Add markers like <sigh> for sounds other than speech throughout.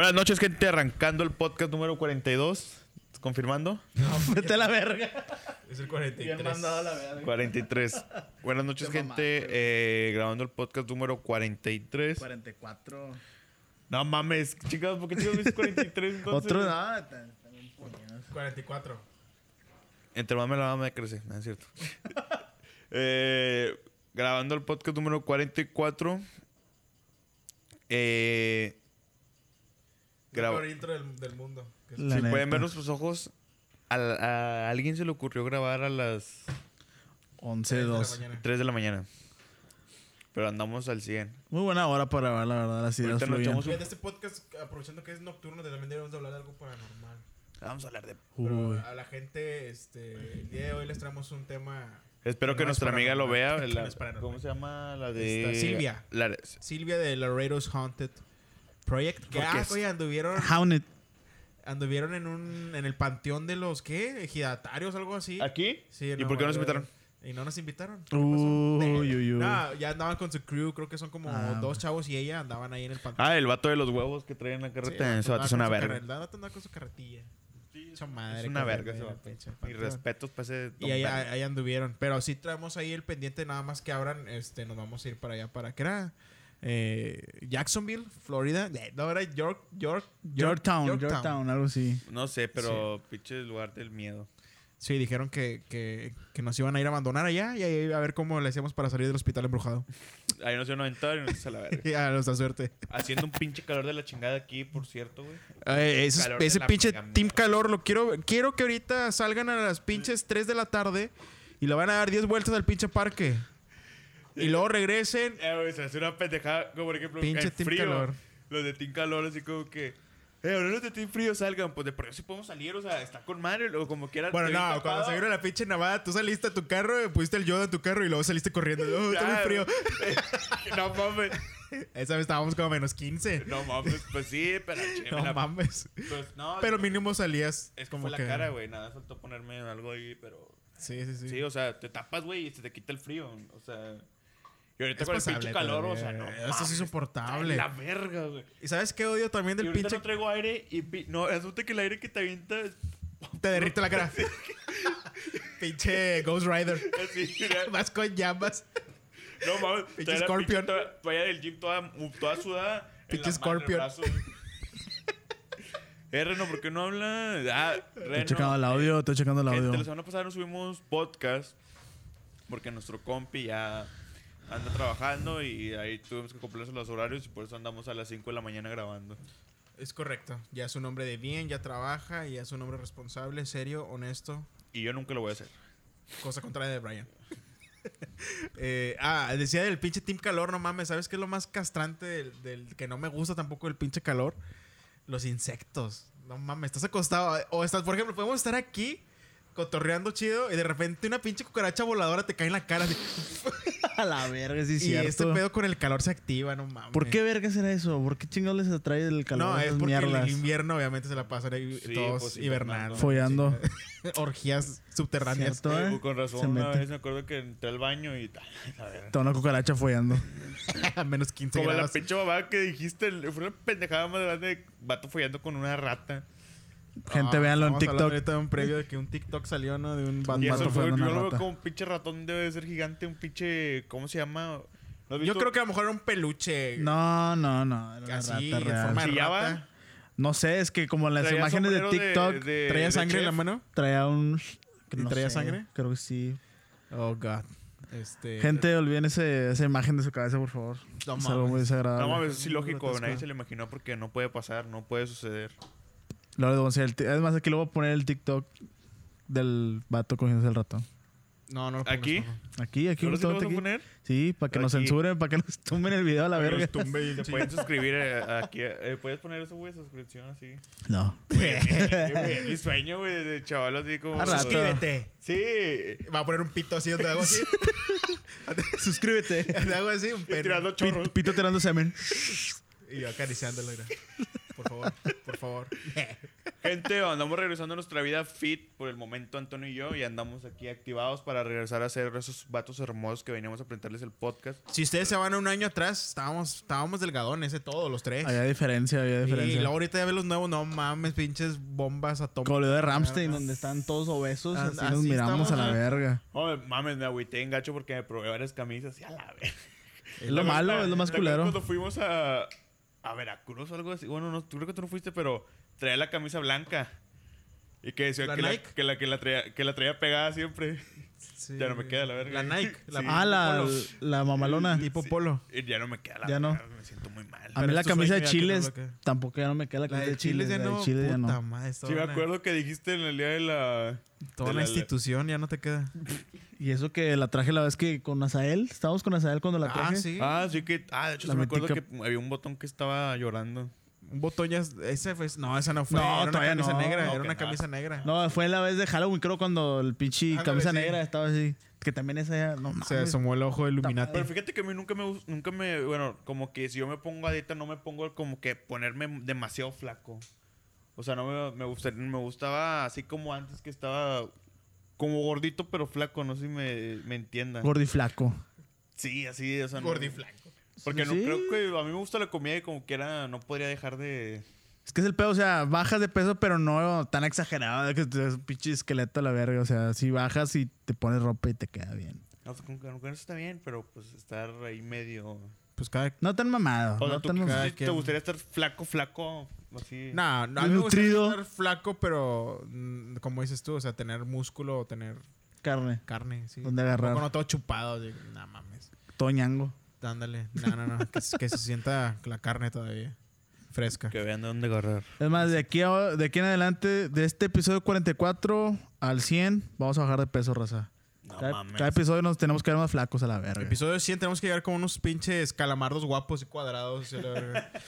Buenas noches, gente. Arrancando el podcast número 42. ¿Confirmando? Vete a la verga. Es el 43. a la verga. 43. Buenas noches, Te gente. güey. Eh, grabando el podcast número 43. 44. No mames, chicas, ¿por qué chicos dices 43? entonces? Otro, no, bien puñetas. 44. Entre más me la me crece, no es cierto. <laughs> Eh, grabando el podcast número 44. Eh, La graba- peor intro del, del mundo. Si neta. pueden ver nuestros ojos, a, a alguien se le ocurrió grabar a las 11, tres de la 2. mañana. 3 de la mañana. Pero andamos al 100. Muy buena hora para grabar, la verdad. Las ideas echamos Fíjate, este podcast, aprovechando que es nocturno, también debemos de hablar de algo paranormal. Vamos a hablar de... Pero a la gente, este, el día de hoy les traemos un tema. Espero que es nuestra amiga lo vea. <laughs> la-. ¿Cómo se llama? La de... Esta, Silvia. La- Silvia de Laredo's Haunted Project. Que, Porque ah, es- oye, anduvieron, Hounded. anduvieron en un en el panteón de los, ¿qué? Ejidatarios, algo así. ¿Aquí? Sí, ¿Y por qué Nueva nos York. invitaron? Y no nos invitaron. Uy, uy, uy. No, ya andaban con su crew, creo que son como Ah, dos chavos y ella andaban ahí en el panteón. Ah, el vato de los huevos que traen la Sí, carreta. el Ese vato vato es una andaba con su verga. el vato andaba con su carretilla. Madre, Es una verga ese Mis panteón. respetos para ese... Y ahí, ahí anduvieron. Pero sí traemos ahí el pendiente, nada más que abran, este, nos vamos a ir para allá, para que era eh, Jacksonville, Florida. Eh, No, era York, York, York- Yorktown, Yorktown, algo así. No sé, pero pinche lugar del miedo. Sí, dijeron que, que, que nos iban a ir a abandonar allá y ahí a ver cómo le hacíamos para salir del hospital embrujado. <laughs> Ahí nos iban a aventar y nos a la verga. <laughs> Y a nuestra suerte. Haciendo un pinche calor de la chingada aquí, por cierto, güey. Eh, ese pinche Team. Calor lo quiero. Quiero que ahorita salgan a las pinches 3 de la tarde y le van a dar 10 vueltas al pinche parque. Y luego regresen. Eh, güey, se hace una pendejada, como por ejemplo, Pinche Team frío. Calor. Los de Team Calor, así como que... Eh, ahora los de Team Frío salgan. Pues de por sí podemos salir, o sea, está con madre. O como quieran. Bueno, no, tapado. cuando se vino la pinche navada, tú saliste a tu carro, pusiste el yodo en tu carro y luego saliste corriendo. Oh, está muy frío. <laughs> no mames. Esa vez estábamos como a menos 15. No mames, pues sí, pero... che, <laughs> No la- mames. Pues no. Pero mínimo salías. Es que como fue la que- cara, güey. Nada, faltó ponerme algo ahí, pero... Sí, sí, sí. Sí, o sea, te tapas, güey, y se te quita el frío. O sea... Y ahorita Es con el pinche calor, o sea, no todavía. Esto es mames, insoportable. La verga, güey. ¿Y sabes qué odio también Y del ahorita pinche? no traigo aire y... pi- No, resulta que el aire que te avienta es Te derrite la cara. <laughs> pinche Ghost Rider. así. <laughs> Vas con llamas. No mames, Pinche Scorpion. toalla del gym toda, toda sudada. Pinche Scorpion. Eh, Reno, ¿por qué no habla? Ah, Reno. Estoy checando el audio, estoy checando el Gente, audio. la semana pasada no subimos podcast porque nuestro compi ya anda trabajando y ahí tuvimos que cumplir los horarios y por eso andamos a las 5 de la mañana grabando. Es correcto. Ya es un hombre de bien, ya trabaja, ya es un hombre responsable, serio, honesto. Y yo nunca lo voy a hacer. Cosa contraria de Brian. <laughs> Eh, ah, decía del pinche Team Calor, no mames. ¿Sabes qué es lo más castrante del, del que no me gusta tampoco el pinche calor? Los insectos. No mames, estás acostado. O estás, por ejemplo, podemos estar aquí cotorreando chido y de repente una pinche cucaracha voladora te cae en la cara. así. <laughs> A la verga, sí, y este cierto. pedo con el calor se activa, no mames. ¿Por qué verga será eso? ¿Por qué chingados les atrae el calor? No, es porque mierdas? el invierno obviamente se la pasan ahí Sí, todos pues, hibernando. Follando. <laughs> Orgías subterráneas. Cierto, con razón, Se una mete. vez me acuerdo que entré al baño y tal. <laughs> a ver. Toda una cucaracha follando. A <laughs> menos 15 Como la grados. pinche mamá que dijiste, fue una pendejada más grande de vato follando con una rata. Gente, Ah, véanlo en TikTok. ahorita de un previo de que un TikTok salió, ¿no? De un Y vato eso fue, yo lo veo como un pinche ratón, debe de ser gigante, un pinche, ¿cómo se llama? ¿No has Yo creo que a lo mejor era un peluche. No, no, no. Era una Así, rata en real. forma de ¿Chillaba? rata. No sé, es que como en las imágenes de TikTok de- ¿Traía de sangre en la mano? traía un... que ¿Y no traía sé, sangre? Creo que sí. Oh, God. Este... Gente, olviden ese- esa imagen de su cabeza, por favor. No es algo mames. muy desagradable. No mames, es ilógico, nadie se lo imaginó porque no puede pasar, no puede suceder. El ti- Además, aquí le voy a poner el TikTok del vato cogiéndose el ratón. No, no lo ¿Aquí? favor. Aquí, aquí, ¿Ahora sí lo a aquí. poner? Sí, para que nos Aquí. censuren, para que nos tumben el video a la Para que verga. los tumbe y Se <laughs> pueden suscribir eh, aquí. eh, ¿Puedes poner eso, güey? Suscripción así. No. Güey, Mi sueño, güey, de chaval así como... Suscríbete. Sí. Va a poner un pito así donde hago así. <laughs> Suscríbete. donde hago así, un pene. Tirando chorros. Pito, pito tirando semen. Y yo acariciándolo, mira. Por favor, por favor. <laughs> Gente, andamos regresando a nuestra vida fit por el momento, Antonio y yo, y andamos aquí activados para regresar a ser esos vatos hermosos que veníamos a presentarles el podcast. Si ustedes se van a un año atrás, estábamos, estábamos delgadones, ese todos, los tres. Había diferencia, había y diferencia. luego ahorita ya ves los nuevos, no mames, pinches bombas atómicas. Como lo de Ramstein, donde están todos obesos, Ah, así así nos miramos estamos, a la verga. Oh, mames, me agüité en gacho porque me probé varias camisas y a la vez. Es lo malo, es lo más culero. Cuando fuimos a, a Veracruz o algo así, bueno, no, creo que tú no fuiste, pero traía la camisa blanca. Y que decía ¿La que, la, Nike? que, la, que, la traía, que la traía pegada siempre. Sí. Ya no me queda la verga. La Nike. <laughs> La Sí. Ah, la, la mamalona. Tipo Sí. polo. Ya no me queda la Ya no. verga, Me siento muy mal. A mí la camisa de ya no chiles tampoco ya no me queda la La camisa de de chiles. Chile ya no. de Chile ya puta no. madre, Sí, me acuerdo que dijiste en el día de la... Toda de la- institución ya no te queda. Y eso que la traje la vez que con Azael, estábamos con Azael cuando la Ah, traje. sí. Ah, sí que... Ah, de hecho, La sí me acuerdo que había un botón que estaba llorando. Un botón ya. Ese fue. No, esa no fue. No, era una todavía camisa no. negra. No, era una nada. camisa negra. No, fue la vez de Halloween, creo, cuando el pinche Ándale, camisa sí. negra estaba así. Que también esa ya, no mames. Se asomó el ojo de Illuminati. Pero fíjate que a mí nunca me, nunca me, bueno, como que si yo me pongo a dieta no me pongo como que ponerme demasiado flaco. O sea, no me, me, gusta, me gustaba así como antes que estaba como gordito pero flaco, no sé si me, me entiendan. Gordi flaco. sí, así, o sea, no- Gordiflaco. Porque no Sí. creo que a mí me gusta la comida y como que era, no podría dejar de... Es que es el pedo, o sea, bajas de peso, pero no tan exagerado de que te es un pinche esqueleto a la verga. O sea, si bajas y te pones ropa y te queda bien. No, con, con- con eso está bien, pero pues estar ahí medio... Pues cada. No tan mamado. O sea, no ¿tú tan te gustaría estar flaco, flaco, así? No, no, a mí me gustaría nutrido. estar flaco, pero mm, como dices tú, o sea, tener músculo o tener Carne. carne, sí. ¿Dónde agarrar? No todo chupado, no mames. Todo ñango. Dándole. No, no, no. que, que se sienta la carne todavía fresca. Que vean de dónde agarrar. Es más, de aquí, a- de aquí en adelante, de este episodio 44 al 100, vamos a bajar de peso, raza. No cada, mames. cada episodio nos tenemos que ver más flacos a la verga. Episodio 100 tenemos que llegar con unos pinches calamardos guapos y cuadrados. y la verga. <laughs>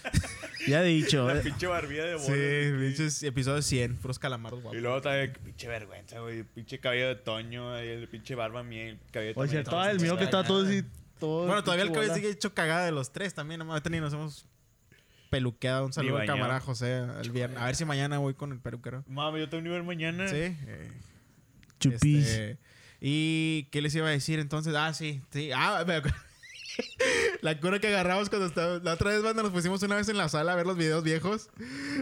Ya he dicho. La eh, pinche barbilla de bola. sí, pinches episodio 100, puros calamardos Y guapos. luego también, pinche vergüenza, güey. Pinche cabello de Toño, el pinche barba mía, el cabello Oye, también. cierto, el mío que está todo así. Todo Bueno, todavía el cabello sigue hecho cagada de los tres también. nomás Ahorita ni nos hemos peluqueado. Un saludo al camarada José el viernes. A ver si mañana voy con el peluquero. Mami, yo tengo nivel mañana. Sí. eh, Chupis. este, ¿Y qué les iba a decir entonces? Ah, sí, sí. Ah, <laughs> me acuerdo. La cura que agarramos cuando estaba... La otra vez, banda, nos pusimos una vez en la sala a ver los videos viejos.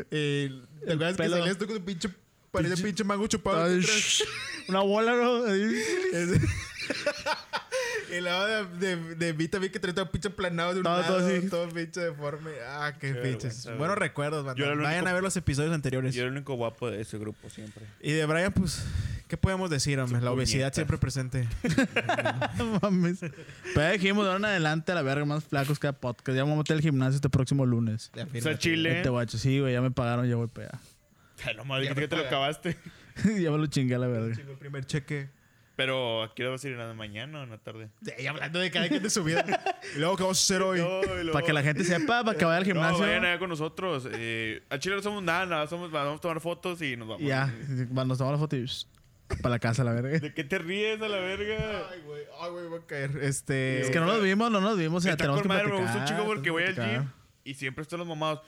¿Te acuerdas que salías tú con tu pinche... Parecía Pinche- pinche mango chupado. <laughs> Una bola, ¿no? <laughs> Y luego de, de, de mí también que traía todo pinche planado de un Todo- lado, todo todo, así. pinche deforme. Ah, qué, Qué pinches. Buenos recuerdos, el Vayan único- a ver los episodios anteriores. Yo era el único guapo de ese grupo siempre. Y de Brian, pues, ¿qué podemos decir, hombre? Su La obesidad siempre presente. <laughs> Mames. Pero ya dijimos, de ahora en adelante a la verga, más flacos cada podcast. Ya vamos a meter el gimnasio este próximo lunes. O sea, Chile. Este guacho, sí, güey, ya me pagaron, ya voy para allá. <laughs> Ay, no mames, Ya que me te lo acabaste. ya me lo chingué a la verga. El primer cheque. Pero aquí lo vas a ir en la mañana o en la tarde. Y hablando de cada quien de su vida. <laughs> y luego, ¿qué vamos a hacer hoy? No, luego- Para que la gente sepa, para que vaya al No, gimnasio. vayan allá con nosotros. Eh, a Chile no somos nada, nada. Somos, vamos a tomar fotos y nos vamos. Ya, nos tomamos la foto y para la casa, la verga. ¿De qué te ríes a la verga? Ay, güey. Ay, güey, voy a caer. Este... Es que no nos vimos, no nos vimos, o sea, tenemos que madre, me platicar. gusta un chico porque voy al que gym y siempre están los mamados.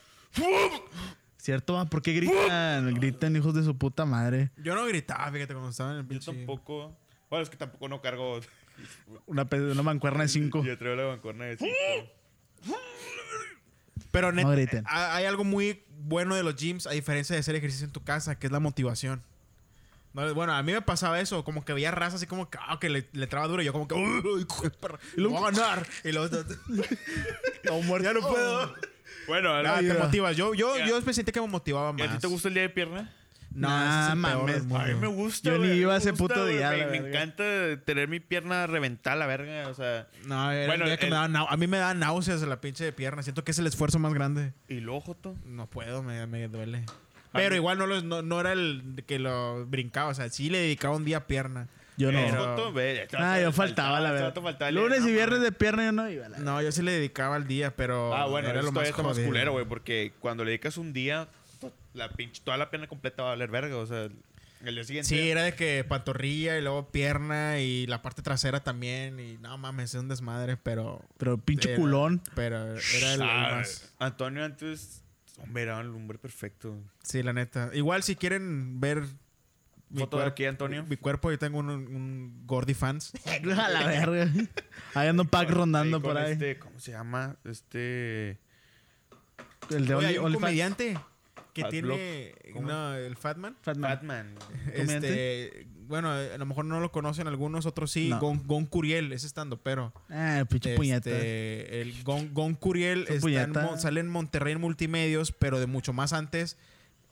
¿Cierto? ¿Por qué gritan? Gritan hijos de su puta madre. Yo no gritaba, fíjate, cuando estaba en el Yo pinche... tampoco. Bueno, es que tampoco no cargo. <laughs> Una, una mancuerna de cinco. Yo traigo la bancorna de cinco. Pero neta, No griten. ha- hay algo muy bueno de los gyms, a diferencia de hacer ejercicio en tu casa, que es la motivación. No, bueno, a mí me pasaba eso, como que veía raza así como que, ah, que le, le traba duro y yo como que, uy, hijo de perra, lo voy a ganar. Y luego, no, <laughs> ya no puedo. Bueno, te motivas. Yo, yo, Ya. yo me sentí que me motivaba ¿y más. a ti te gusta el día de pierna? No, Nah, mames. A mí me gusta. Yo ni iba a ese puto güey, día, Me, la me encanta tener mi pierna reventada, la verga. O sea, No, era Bueno, el día que el- me nau- a mí me da náuseas en la pinche pierna. Siento que es el esfuerzo más grande. y luego, Joto. No puedo, me, me duele. Pero mí- igual no, lo- no, no era el que lo brincaba. O sea, sí le dedicaba un día a pierna. Yo no. Pero- Ah, yo faltaba, la verdad. faltaba, Lunes no, y viernes de pierna yo no iba. La No, yo sí le dedicaba al día, pero Ah, bueno, era lo más más culero, güey, porque cuando le dedicas un día, la pinche, toda la pierna completa va a valer verga. O sea, el día siguiente. Sí, era de que pantorrilla y luego pierna y la parte trasera también. Y no mames, es un desmadre, pero. Pero pinche era- culón. Pero era el, el Ah, más. Antonio antes Hombre, era el hombre perfecto. Sí, la neta. Igual si quieren ver Foto de aquí, Antonio. mi cuerpo, yo tengo un, un Gordy fans. <laughs> A la verga. Ahí anda un pack rondando Ahí por con ahí. Este, ¿Cómo se llama? Este. El de Oye, hay un comediante que Fat tiene... ¿Cómo No, el Fatman. Fatman. Este, bueno, a lo mejor no lo conocen algunos, otros sí. No. Gon, Gon Curiel, ese estando, pero... Ah, pinche Este, puñeta. El Gon, Gon Curiel está en sale en Monterrey en Multimedios, pero de mucho más antes.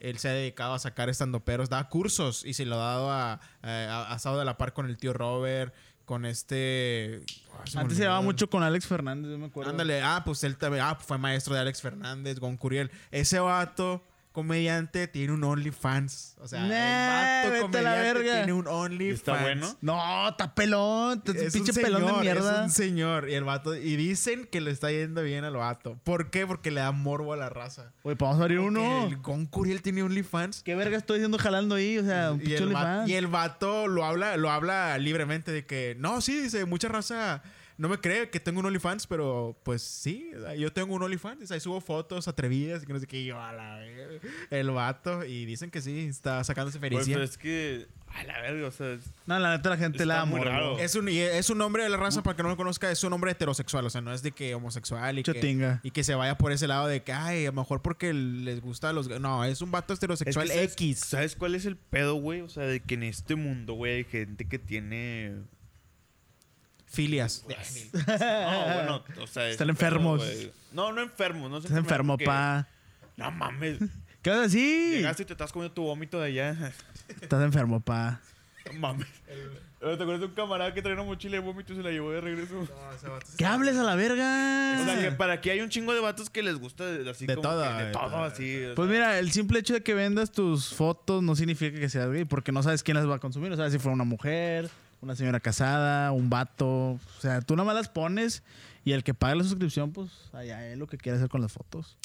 Él se ha dedicado a sacar estandoperos, da cursos y se lo ha dado a, a, a estado de la par con el tío Robert, con este... Se me Antes se llevaba olvidó. mucho con Alex Fernández, yo me acuerdo. Ándale, ah, pues él también, ah, fue maestro de Alex Fernández, Gon Curiel. Ese vato, comediante, tiene un OnlyFans. O sea, Nah, el vato comediante verga. tiene un OnlyFans. ¿Está bueno? No, está pelón. Es pinche un pelón de señor, mierda. Es un señor. Y el vato, y dicen que le está yendo bien al vato. ¿Por qué? Porque le da morbo a la raza. Güey, pues vamos a abrir Porque uno. El Gon Curiel tiene OnlyFans. ¿Qué verga estoy diciendo jalando ahí? O sea, un Y pinche OnlyFans. y el vato lo habla, lo habla libremente de que, no, sí, dice, mucha raza no me cree que tengo un OnlyFans, pero pues sí, yo tengo un OnlyFans. Ahí subo fotos atrevidas y que no sé qué. Y yo, a la verga, el vato. Y dicen que sí, está sacándose Güey, felicidad. pero es que. A la verga, o sea. No, la neta la gente la raro. Es un, es un hombre de la raza, para que no lo conozca, es un hombre heterosexual. O sea, no es de que homosexual y que, y que se vaya por ese lado de que, ay, a lo mejor porque les gusta los... No, es un vato es que heterosexual ¿sabes- X. ¿Sabes cuál es el pedo, güey? O sea, de que en este mundo, güey, hay gente que tiene. Filias. No, bueno, o sea. Están ese pedo, enfermos. no, no enfermos, no. Estás enfermo, pa. No mames. ¿Qué vas a decir? Llegaste y te estás comiendo tu vómito de allá. Estás enfermo, pa. No mames. ¿Te acuerdas de un camarada que traía una mochila de vómito y se la llevó de regreso? ¿Qué hables a la O sea, que verga? para aquí hay un chingo de vatos que les gusta de- así De como todo, que de todo, todo. así. o Pues sea. mira, el simple hecho de que vendas tus fotos no significa que seas gay, porque no sabes quién las va a consumir. No sabes si fue una mujer, una señora casada, un vato. O sea, tú nada más las pones y el que pague la suscripción, pues allá es lo que quiere hacer con las fotos.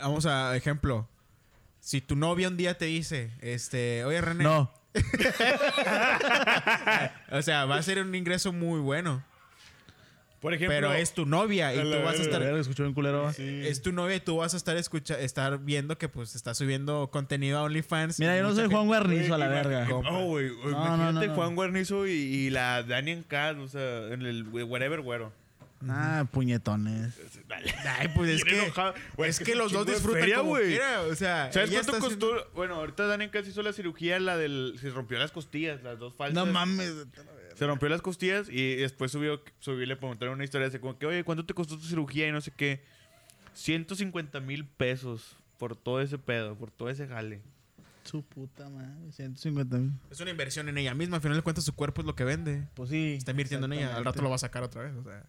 Vamos a ejemplo. Si tu novia un día te dice, este, oye René, No. <laughs> o sea, va a ser un ingreso muy bueno, Por ejemplo, pero es tu novia y tú vas a estar escuchó culero. es tu novia y tú vas a estar escucha estar viendo que pues está subiendo contenido a OnlyFans. Mira, yo no soy Juan Guarnizo a la verga. Oh, güey. No, imagínate no, no, no. Juan Guarnizo y, la Daniel Cat, o sea, en el whatever güero. Ah, puñetones. Ay, pues es que es los dos disfrutan feria, como quiera, o sea, ¿Sabes cuánto costó? haciendo- Bueno, ahorita Daniel Cat hizo la cirugía, la del. Se rompió las costillas, las dos falsas. No mames. Se rompió las costillas y después subió, subió le preguntaron una historia así como que, oye, ¿cuánto te costó tu cirugía? Y no sé qué. 150 mil pesos por todo ese pedo, por todo ese jale. Su puta madre. 150 mil. Es una inversión en ella misma. Al final de cuentas, su cuerpo es lo que vende. Pues sí. Está invirtiendo en ella. Al rato lo va a sacar otra vez. O sea.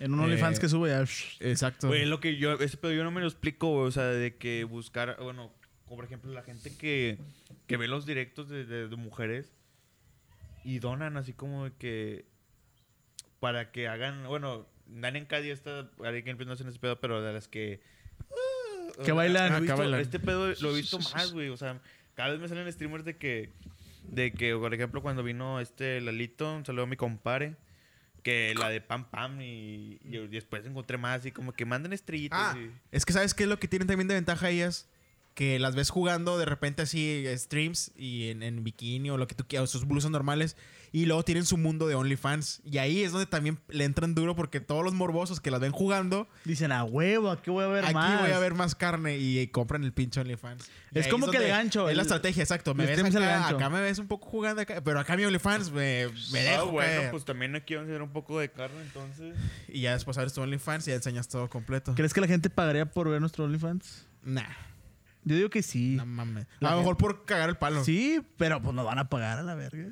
En un OnlyFans Eh, que sube ya. Exacto. Güey, lo que yo, ese pedo yo no me lo explico, güey, o sea, de que buscar, bueno, como por ejemplo la gente que, que ve los directos de, de- de mujeres y donan así como de que para que hagan, bueno, Dan en Cádiz está, alguien que no hacen ese pedo, pero de las que... uh, Que bailan. Ah, que visto- bailan. Este pedo lo he visto más, güey, o sea, cada vez me salen streamers de que, de que, por ejemplo, cuando vino este Lalito, un saludo a mi compare, que la de Pam Pam y, y después encontré más y como que mandan estrellitas. Ah, y- es que ¿sabes qué es lo que tienen también de ventaja ellas? Que las ves jugando de repente así eh, streams y en, en bikini o lo que tú quieras, sus blusas normales. Y luego tienen su mundo de OnlyFans. Y ahí es donde también le entran duro porque todos los morbosos que las ven jugando, Dicen, a huevo, aquí voy a ver aquí más. voy a ver más carne y, compran el pinche OnlyFans. Y Es como que el donde- gancho, Es la estrategia, exacto. Me ves acá, me ves un poco jugando acá, pero acá mi OnlyFans me, me Ah, bueno, caer. pues también aquí vamos a hacer un poco de carne entonces. Y ya después abres tu OnlyFans y ya enseñas todo completo. ¿Crees que la gente pagaría por ver nuestro OnlyFans? Nah, Yo digo que sí. no mames. La A lo mejor por cagar el palo. Sí, pero pues nos van a pagar a la verga.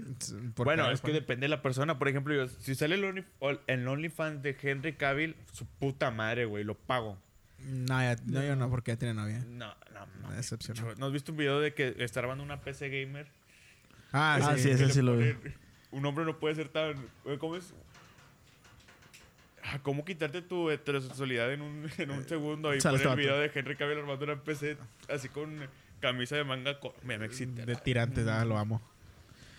Por bueno, es que depende de la persona. Por ejemplo, yo, si sale el, Only, el OnlyFans de Henry Cavill, su puta madre, güey, lo pago. No, ya- no, yo no, porque ya tiene novia. No, no, no. Me decepcionó. Cho- ¿No has visto un video de que está grabando una PC gamer? Ah, Ah, sí. sí, Que ese sí lo vi. Un hombre no puede ser tan... ¿Cómo es? Ah, ¿Cómo quitarte tu heterosexualidad en un, en un segundo? Y poner el este video de Henry Cavill armando una PC así con camisa de manga... co- Me, me excita. De tirante, da, lo amo.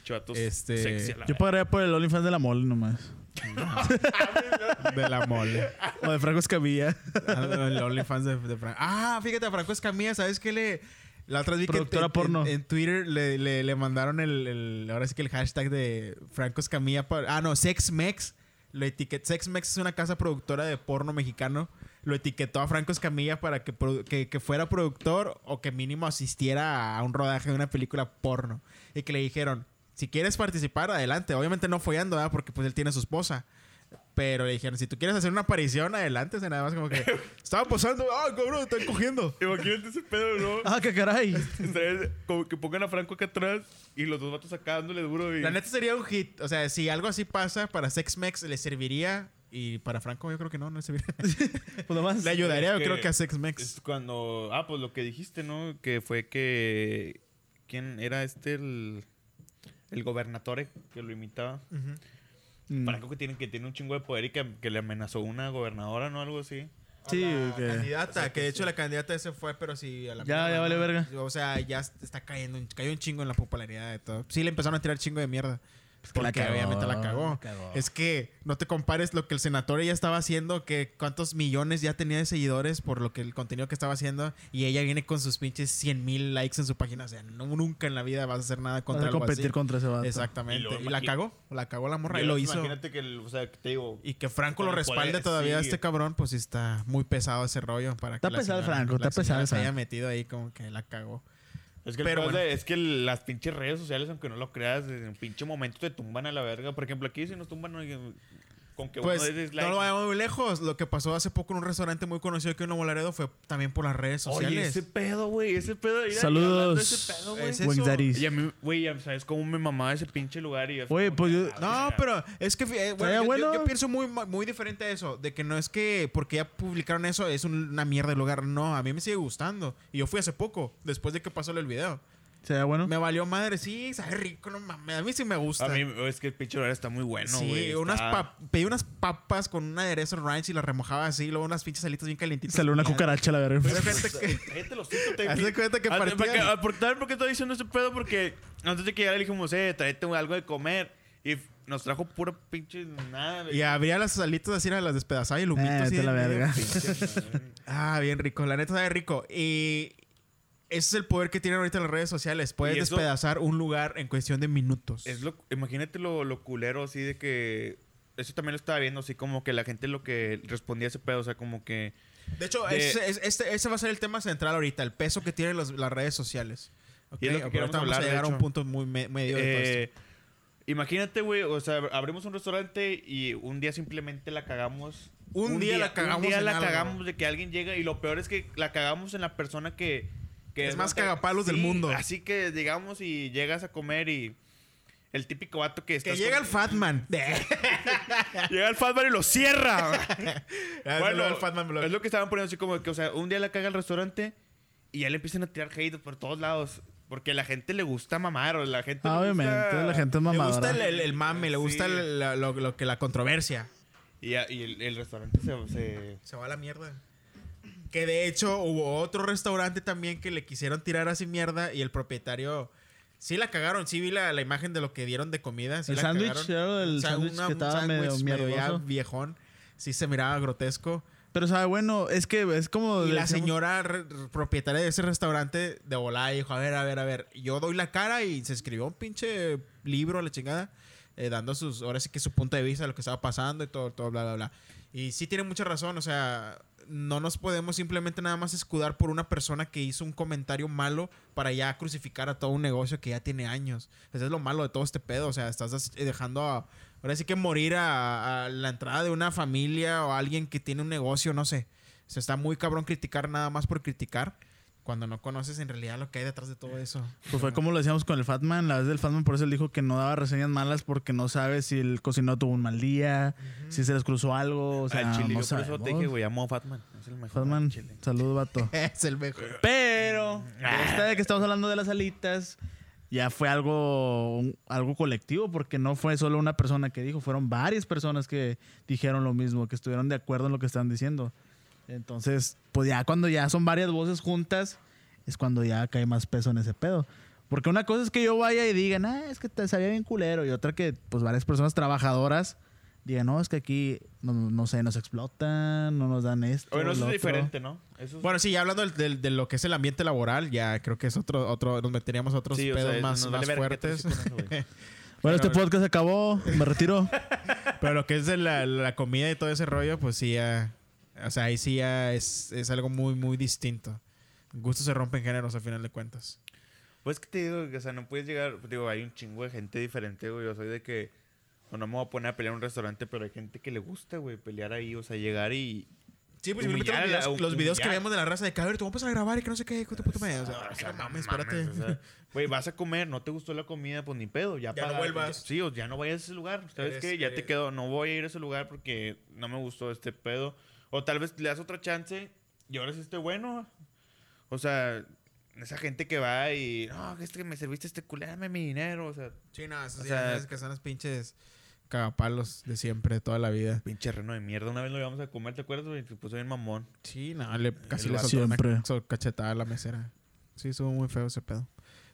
Chatos Este, sexy a la Yo pagaría por el OnlyFans de la mole nomás. <laughs> De la mole. O de Franco Escamilla. Ah, El OnlyFans de, de Franco. Ah, fíjate, a Franco Escamilla, ¿sabes qué le...? La otra vez vi que Productora en- porno. En, en Twitter le, le- le mandaron el, el- Ahora sí que el hashtag de Franco Escamilla. ah, no, SexMex. Lo etiquet, SexMex es una casa productora de porno mexicano. Lo etiquetó a Franco Escamilla para que, que fuera productor o que mínimo asistiera a un rodaje de una película porno. Y que le dijeron, si quieres participar, adelante. Obviamente no follando, ¿verdad? Porque pues él tiene su esposa. Pero le dijeron, si tú quieres hacer una aparición, adelante. O sea, nada más como que... <laughs> Estaba posando. ¡Ah, cabrón! Están cogiendo. Imagínate ese pedo, ¿no? <laughs> Ah, qué caray. Como que pongan a Franco acá atrás y los dos vatos acá dándole duro y... La neta sería un hit. O sea, si algo así pasa, para Sex Mex le serviría. Y para Franco yo creo que no, no le serviría. <laughs> Pues nomás. le ayudaría yo que creo que a Sex Mex. Es cuando... Ah, pues lo que dijiste, ¿no? Que fue que... ¿Quién era este? El, el gobernatore que lo imitaba. Mm. Franco que tiene, que tiene un chingo de poder y que, que le amenazó una gobernadora, ¿no? Algo así. Sí, que- candidata, que de hecho la candidata se fue, pero sí a la Ya, ya vale verga. O sea, ya está cayendo, cayó un chingo en la popularidad de todo. Sí le empezaron a tirar chingo de mierda. Que la cagó, obviamente la cagó. la cagó. Es que no te compares lo que el senador ya estaba haciendo, que cuántos millones ya tenía de seguidores por lo que el contenido que estaba haciendo, y ella viene con sus pinches 100 mil likes en su página. O sea, no, nunca en la vida vas a hacer nada Vas contra a algo competir así. contra ese vato. Exactamente. Y luego Y, la cagó, la cagó la morra y Y lo hizo. Imagínate que, el- o sea, que te digo... Y que Franco lo respalde poder, todavía a este cabrón, pues sí está muy pesado ese rollo para Está que pesado señora- Franco, la está pesado se haya metido ahí como que la cagó. Es que, Pero el bueno. es, es que las pinches redes sociales, aunque no lo creas, en pinche momento te tumban a la verga. Por ejemplo, aquí si nos tumban con que Pues uno dislike. no lo vayamos muy lejos. Lo que pasó hace poco en un restaurante muy conocido aquí en Nuevo Laredo fue también por las redes sociales. Oye, ese pedo, güey, ese pedo. mira, Saludos. ese pedo, güey. Eso. Daddies. Y a mí, güey, sabes cómo me mamaba ese pinche lugar. Y Oye, pues yo- No, pero es que eh, bueno, yo, yo- bueno. yo pienso muy, muy diferente a eso. De que no es que porque ya publicaron eso es un- una mierda el lugar. No, a mí me sigue gustando. Y yo fui hace poco, después de que pasó el video. ¿Sería bueno? Me valió madre, sí, sabe rico, no mames. A mí sí me gusta. A mí es que el pinche lugar está muy bueno, sí, güey. unas está- pap- pedí unas papas con un aderezo ranch y las remojaba así, luego unas pinches alitas bien calientitas. Salió una cucaracha, la verga. Cállate los te Haz de cuenta que <laughs> de- partía- ah, por- ¿Sabes por qué estoy diciendo ese pedo? Porque antes de que llegara le dijimos, eh, tráete algo de comer. Y nos trajo pura pinche nada. Y abría las alitas así, las despedazaba y el humito Eh, así. la verga. Pinche. Ah, bien rico. La neta sabe rico. Y ese es el poder que tienen ahorita las redes sociales. Puedes eso- despedazar un lugar en cuestión de minutos. Es lo, imagínate lo, lo culero así de que... Eso también lo estaba viendo, así como que la gente lo que respondía a ese pedo, o sea, como que... De hecho, de- ese, es- este, ese va a ser el tema central ahorita, el peso que tienen los- las redes sociales. Ok, Y es lo que ahorita queremos vamos hablar, a llegar a un punto muy me- medio de todo eh, esto. imagínate, güey, o sea, abrimos un restaurante y un día simplemente la cagamos. Un día la cagamos Un día la algo. cagamos de que alguien llega y lo peor es que la cagamos en la persona que... que Es más cagapalos del mundo. Así que llegamos y llegas a comer y... El típico vato que está... Que llega el Fatman. <laughs> Llega el Fatman y lo cierra. <laughs> Ah, <laughs> bueno, el Fatman Blog. es lo que estaban poniendo así como que, o sea, un día la caga el restaurante y ya le empiezan a tirar hate por todos lados. Porque a la gente le gusta mamar o la gente... Le obviamente, gusta- la gente es Le gusta el, el- el mame, le gusta el- la- lo, lo que la controversia. Y, ya- y el, el restaurante se... se- Se va a la mierda. Que de hecho hubo otro restaurante también que le quisieron tirar así mierda y el propietario sí la cagaron. Sí vi la, la imagen de lo que dieron de comida. sí El sándwich, lo del O sea, sándwich que estaba medio mierdoso. viejón. Sí se miraba grotesco. Pero sabe bueno, es que es como. Y la señora propietaria de ese restaurante de volada dijo, a ver, a ver, a ver, yo doy la cara y se escribió un pinche libro a la chingada, eh, dando sus, ahora sí que su punto de vista de lo que estaba pasando y todo, todo, bla, bla, bla. Y sí tiene mucha razón, o sea, no nos podemos simplemente nada más escudar por una persona que hizo un comentario malo para ya crucificar a todo un negocio que ya tiene años. Eso es lo malo de todo este pedo, o sea, estás as- dejando a, ahora sí que morir a, a la entrada de una familia o alguien que tiene un negocio, no sé. O sea, está muy cabrón criticar nada más por criticar cuando no conoces en realidad lo que hay detrás de todo eso. Pues fue como lo decíamos con el Fatman. La vez del Fatman, por eso él dijo que no daba reseñas malas porque no sabe si el cocinero tuvo un mal día, si se les cruzó algo. O sea, al chile, no yo por eso te dije, güey, amo a Fatman. Es el mejor Fatman, al chile. salud, vato. <laughs> es el mejor. Pero, esta de que estamos hablando de las alitas, ya fue algo, algo colectivo, porque no fue solo una persona que dijo, fueron varias personas que dijeron lo mismo, que estuvieron de acuerdo en lo que están diciendo. Entonces, pues ya cuando ya son varias voces juntas, es cuando ya cae más peso en ese pedo. Porque una cosa es que yo vaya y digan, ah, es que te sabía bien culero, y otra que, pues varias personas trabajadoras digan, no, es que aquí, no, no sé, nos explotan, no nos dan esto. Bueno, eso es otro". diferente, ¿no? Eso es- Bueno, sí, ya hablando del, del- de lo que es el ambiente laboral, ya creo que es otro, otro, nos meteríamos a otros sí, o pedos sea, más, más fuertes. eso. <laughs> Bueno, este podcast se acabó, me retiro. <laughs> Pero lo que es de la, la comida y todo ese rollo, pues sí ya. O sea, ahí sí ya es, es algo muy, muy distinto. Gustos se rompen géneros a final de cuentas. Pues que te digo, que, o sea, no puedes llegar, digo, hay un chingo de gente diferente, güey. Yo soy de que, no, no me voy a poner a pelear en un restaurante, pero hay gente que le gusta, güey, pelear ahí, o sea, llegar y... Sí, pues simplemente los Humillar, videos, los videos que humillar. vemos de la raza de que, a ver, te vamos a grabar y que no sé qué, hijo de puta madre. O sea, o sea, no mames, no espérate. mames, o sea, Güey, vas a comer, no te gustó la comida, pues ni pedo. Ya, Ya no paga- vuelvas. Sí, o ya no vayas a ese lugar. ¿Sabes qué? Ya te quedo, no voy a ir a ese lugar porque no me gustó este pedo. O tal vez le das otra chance y ahora sí esté bueno. O sea, esa gente que va y, no, que es que me serviste este culé, dame mi dinero. O sea, Sí, no, eso O sí, sea- es que son los pinches cagapalos de siempre, de toda la vida. pinche reno de mierda. Una vez lo íbamos a comer, ¿te acuerdas? güey? Se puso bien mamón. Sí, no, le, casi le soltó Siempre. una cachetada a la mesera. Sí, estuvo muy feo ese pedo.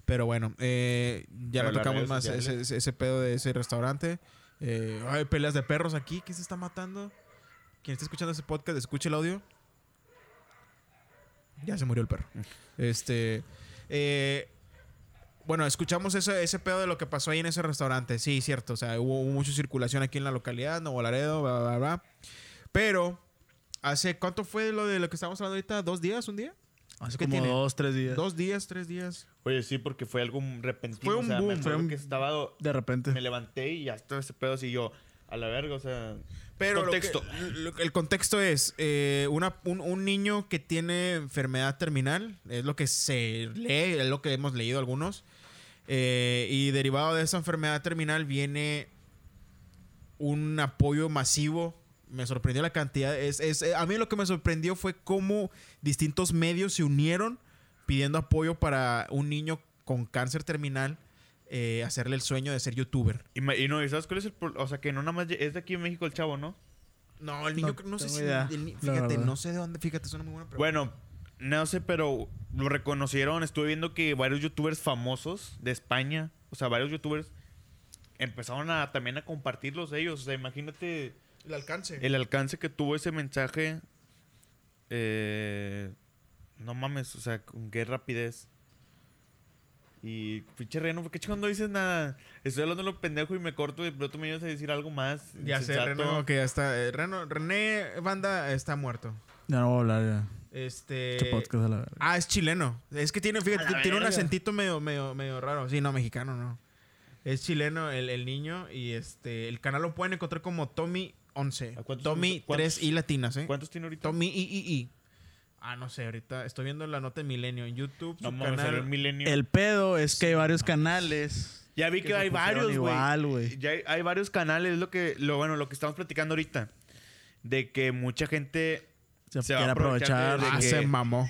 Pero bueno, eh, ya Pero no tocamos más ese, ese- ese pedo de ese restaurante. Eh, hay peleas de perros aquí. ¿Quién se está matando? Quien está escuchando ese podcast, escuche el audio. Ya se murió el perro. Este. eh, bueno, escuchamos ese, ese pedo de lo que pasó ahí en ese restaurante. Sí, cierto. O sea, hubo, hubo mucha circulación aquí en la localidad, Nuevo Laredo, bla, bla, bla. Pero, ¿hace cuánto fue lo de lo que estamos hablando ahorita? ¿Dos días? ¿Un día? Hace ¿Qué como tiene? dos, tres días. ¿Dos días? ¿Tres días? Oye, sí, porque fue algo repentino. Fue un o sea, me boom, acuerdo fue un- que estaba... De repente. Me levanté y ya estaba ese pedo así yo... A la verga, o sea... Pero Contexto. lo que- lo- el contexto es eh, una- un, un niño que tiene enfermedad terminal, es lo que se lee, es lo que hemos leído algunos, eh, y derivado de esa enfermedad terminal viene un apoyo masivo. Me sorprendió la cantidad. Es, es- eh, a mí lo que me sorprendió fue cómo distintos medios se unieron pidiendo apoyo para un niño con cáncer terminal, eh, hacerle el sueño de ser youtuber. Y, no, ¿y sabes cuál es el pro- O sea, que no nada más... Es de aquí en México el chavo, ¿no? No, el niño, No sé si. el fíjate, no sé de dónde. Fíjate, es una muy buena pregunta. Bueno, no sé, pero lo reconocieron. Estuve viendo que varios youtubers famosos de España, o sea, varios youtubers, empezaron a también a compartirlos ellos. O sea, imagínate el alcance. el alcance que tuvo ese mensaje. Eh, no mames, o sea, con qué rapidez. Y pinche Reno, ¿por qué chingón no dices nada? Estoy hablando de lo pendejo y me corto y de pronto me ibas a decir algo más. ya sé. Reno, que ya está. eh, Reno, René Banda está muerto. Ya no voy a hablar ya. Este. Este podcast a la verga. Ah, es chileno. Es que tiene, fíjate, tiene un acentito medio, medio, medio raro. Sí, no, mexicano, no. Es chileno el, el niño y este. El canal lo pueden encontrar como Tommy 11. ¿A cuántos- Tommy cuántos- 3 y latinas, ¿eh? ¿Cuántos tiene ahorita? Tommy I, I. Ah, no sé, ahorita estoy viendo la nota de Milenio en YouTube. No su el canal. milenio. El pedo es que hay varios canales. Ya vi que, hay varios, güey. Igual, güey. Ya hay, hay varios canales, es lo que, lo bueno, lo que estamos platicando ahorita. De que mucha gente Se, Se va quiere a aprovechar aprovechar. de Ah, que- se mamó.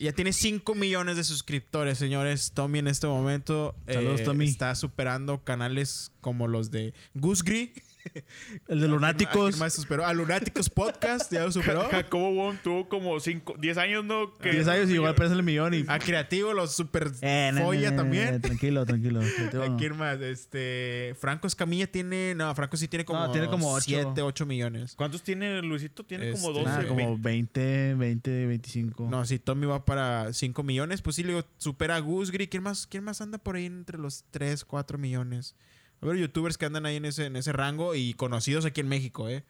Ya tiene 5 millones de suscriptores, señores. Tommy en este momento eh, Saludos, Tommy. está superando canales como los de Gusgri. <laughs> El de Lunáticos. más superó? A Lunáticos Podcast, ya lo superó. Jacobo Wong tuvo como 5, 10 años, ¿no? Que 10 años y igual parece el millón y... A Creativo, los super Eh, no, folla no, no, también. Tranquilo, tranquilo. ¿A quién más? Este, Franco Escamilla tiene, no, Franco sí tiene como, No, tiene como ocho. 7, 8 millones. ¿Cuántos tiene Luisito? Tiene como Este, 12. Nada, güey. como 20, 20, 25. No, si Tommy va para 5 millones, pues sí, le digo, supera a Gusgri. ¿Quién más, ¿Quién más anda por ahí entre los 3, 4 millones? A ver, youtubers que andan ahí en ese, en ese rango y conocidos aquí en México, ¿eh?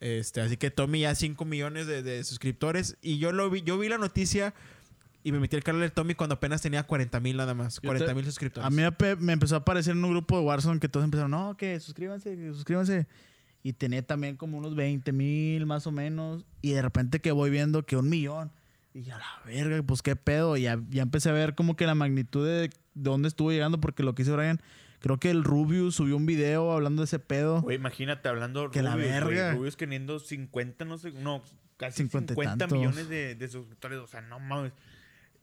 Este, así que Tommy ya 5 millones de, de suscriptores. Y yo lo vi, yo vi la noticia y me metí al canal de Tommy cuando apenas tenía 40 mil nada más. Yo 40 te- mil suscriptores. A mí me empezó a aparecer en un grupo de Warzone que todos empezaron, no, que suscríbanse, que suscríbanse. Y tenía también como unos 20 mil más o menos. Y de repente que voy viendo que un millón. Y a la verga, pues qué pedo. Y ya, ya empecé a ver como que la magnitud de, de dónde estuvo llegando. Porque lo que hizo Brian, creo que el Rubius subió un video hablando de ese pedo. Güey, imagínate hablando Que la Rubius, verga. Rubius teniendo 50, no sé, no, casi 50 50, y tantos. millones de, de suscriptores. O sea, no mames.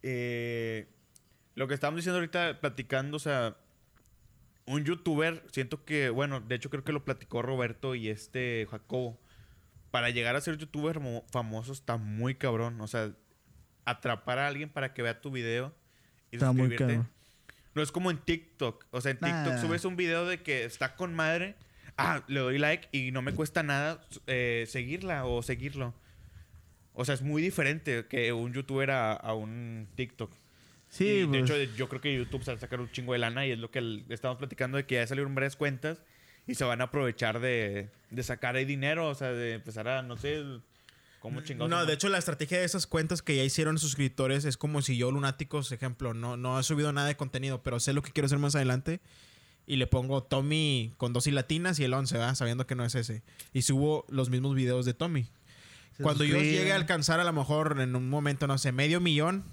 Eh, lo que estábamos diciendo ahorita, platicando, o sea, un youtuber, siento que, bueno, de hecho creo que lo platicó Roberto y este Jacobo. Para llegar a ser youtuber mo- famoso está muy cabrón. O sea, atrapar a alguien para que vea tu video y Está muy suscribirte. cabrón. No es como en TikTok. O sea, en TikTok Nah. subes un video de que está con madre. ah, le doy like y no me cuesta nada eh, seguirla o seguirlo. O sea, es muy diferente que un youtuber a, a un TikTok. Sí, Y, de pues, hecho, yo creo que YouTube se va a sacar un chingo de lana y es lo que el- estamos platicando de que ya salieron varias cuentas y se van a aprovechar de, de sacar ahí dinero, o sea, de empezar a, no sé, cómo chingados. No, de hecho, la estrategia de esas cuentas que ya hicieron suscriptores es como si yo, Lunáticos, ejemplo, no, no he subido nada de contenido, pero sé lo que quiero hacer más adelante. Y le pongo Tommy con dos y latinas y el 11, ¿verdad? Sabiendo que no es ese. Y subo los mismos videos de Tommy. se Cuando yo llegue a alcanzar a lo mejor en un momento, no sé, medio millón,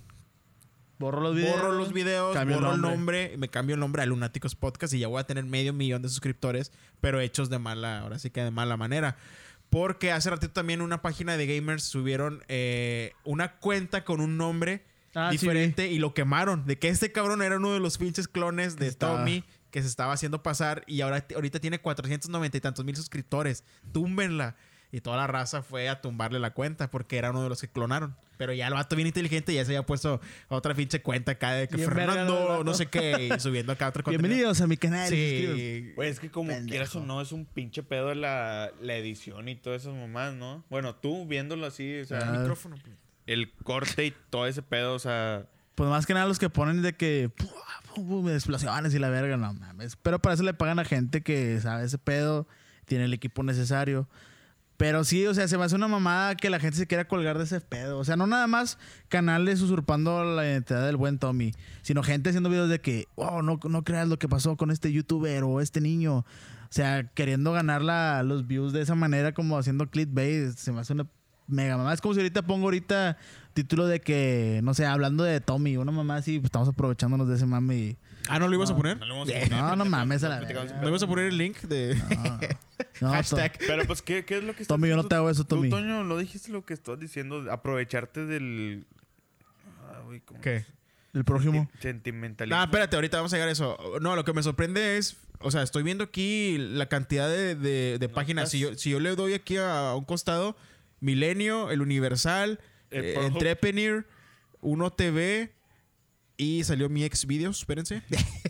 borro los videos. borro los videos, cambio borro el nombre. nombre, me cambio el nombre a Lunáticos Podcast y ya voy a tener medio millón de suscriptores, pero hechos de mala, ahora sí que de mala manera. Porque hace ratito también una página de gamers subieron eh, una cuenta con un nombre Ah, sí, diferente y lo quemaron. De que este cabrón era uno de los pinches clones de Tommy que se estaba haciendo pasar y ahora ahorita tiene 490 y tantos mil suscriptores. Túmbenla. Y toda la raza fue a tumbarle la cuenta porque era uno de los que clonaron. Pero ya el vato bien inteligente ya se había puesto otra pinche cuenta acá de que Bien verga, ¿no, el Fernando, no sé qué, y subiendo acá otro <laughs> contenido. Bienvenidos a mi canal. Sí. Güey, es que como Pendejo. quieras o no, es un pinche pedo la, la edición y todas esas mamás, ¿no? Bueno, tú viéndolo así, o sea, Ah. Micrófono. pues. el corte y todo ese pedo, o sea, Pues más que nada los que ponen de que explosiones y la verga, no mames. Pero para eso le pagan a gente que sabe ese pedo, tiene el equipo necesario. Pero sí, o sea, se me hace una mamada que la gente se quiera colgar de ese pedo. O sea, no nada más canales usurpando la identidad del buen Tommy, sino gente haciendo videos de que, oh, no, no creas lo que pasó con este youtuber o este niño. O sea, queriendo ganar la- los views de esa manera, como haciendo clickbait. Se me hace una mega mamada. Es como si ahorita pongo ahorita título de que, no sé, hablando de Tommy, una mamá así, pues estamos aprovechándonos de ese mame y... Ah, ¿no lo ibas a poner? no No, le vamos a poner. No, no mames a la verga. ibas a poner el link de No, <laughs> hashtag. Pero pues, ¿qué, qué es lo que estás Tommy, yo no te hago eso, tú, Tommy. Toño, lo dijiste lo que estás diciendo, aprovecharte del... Ah, güey, ¿cómo? ¿Qué? El próximo. Sentimentalismo. No, espérate, ahorita vamos a llegar a eso. No, lo que me sorprende es, o sea, estoy viendo aquí la cantidad de, de- de páginas. Si yo, si yo le doy aquí a, un costado, Milenio, El Universal, El eh, Pornhub. Entrepreneur, Uno TV y salió mi ex videos, espérense.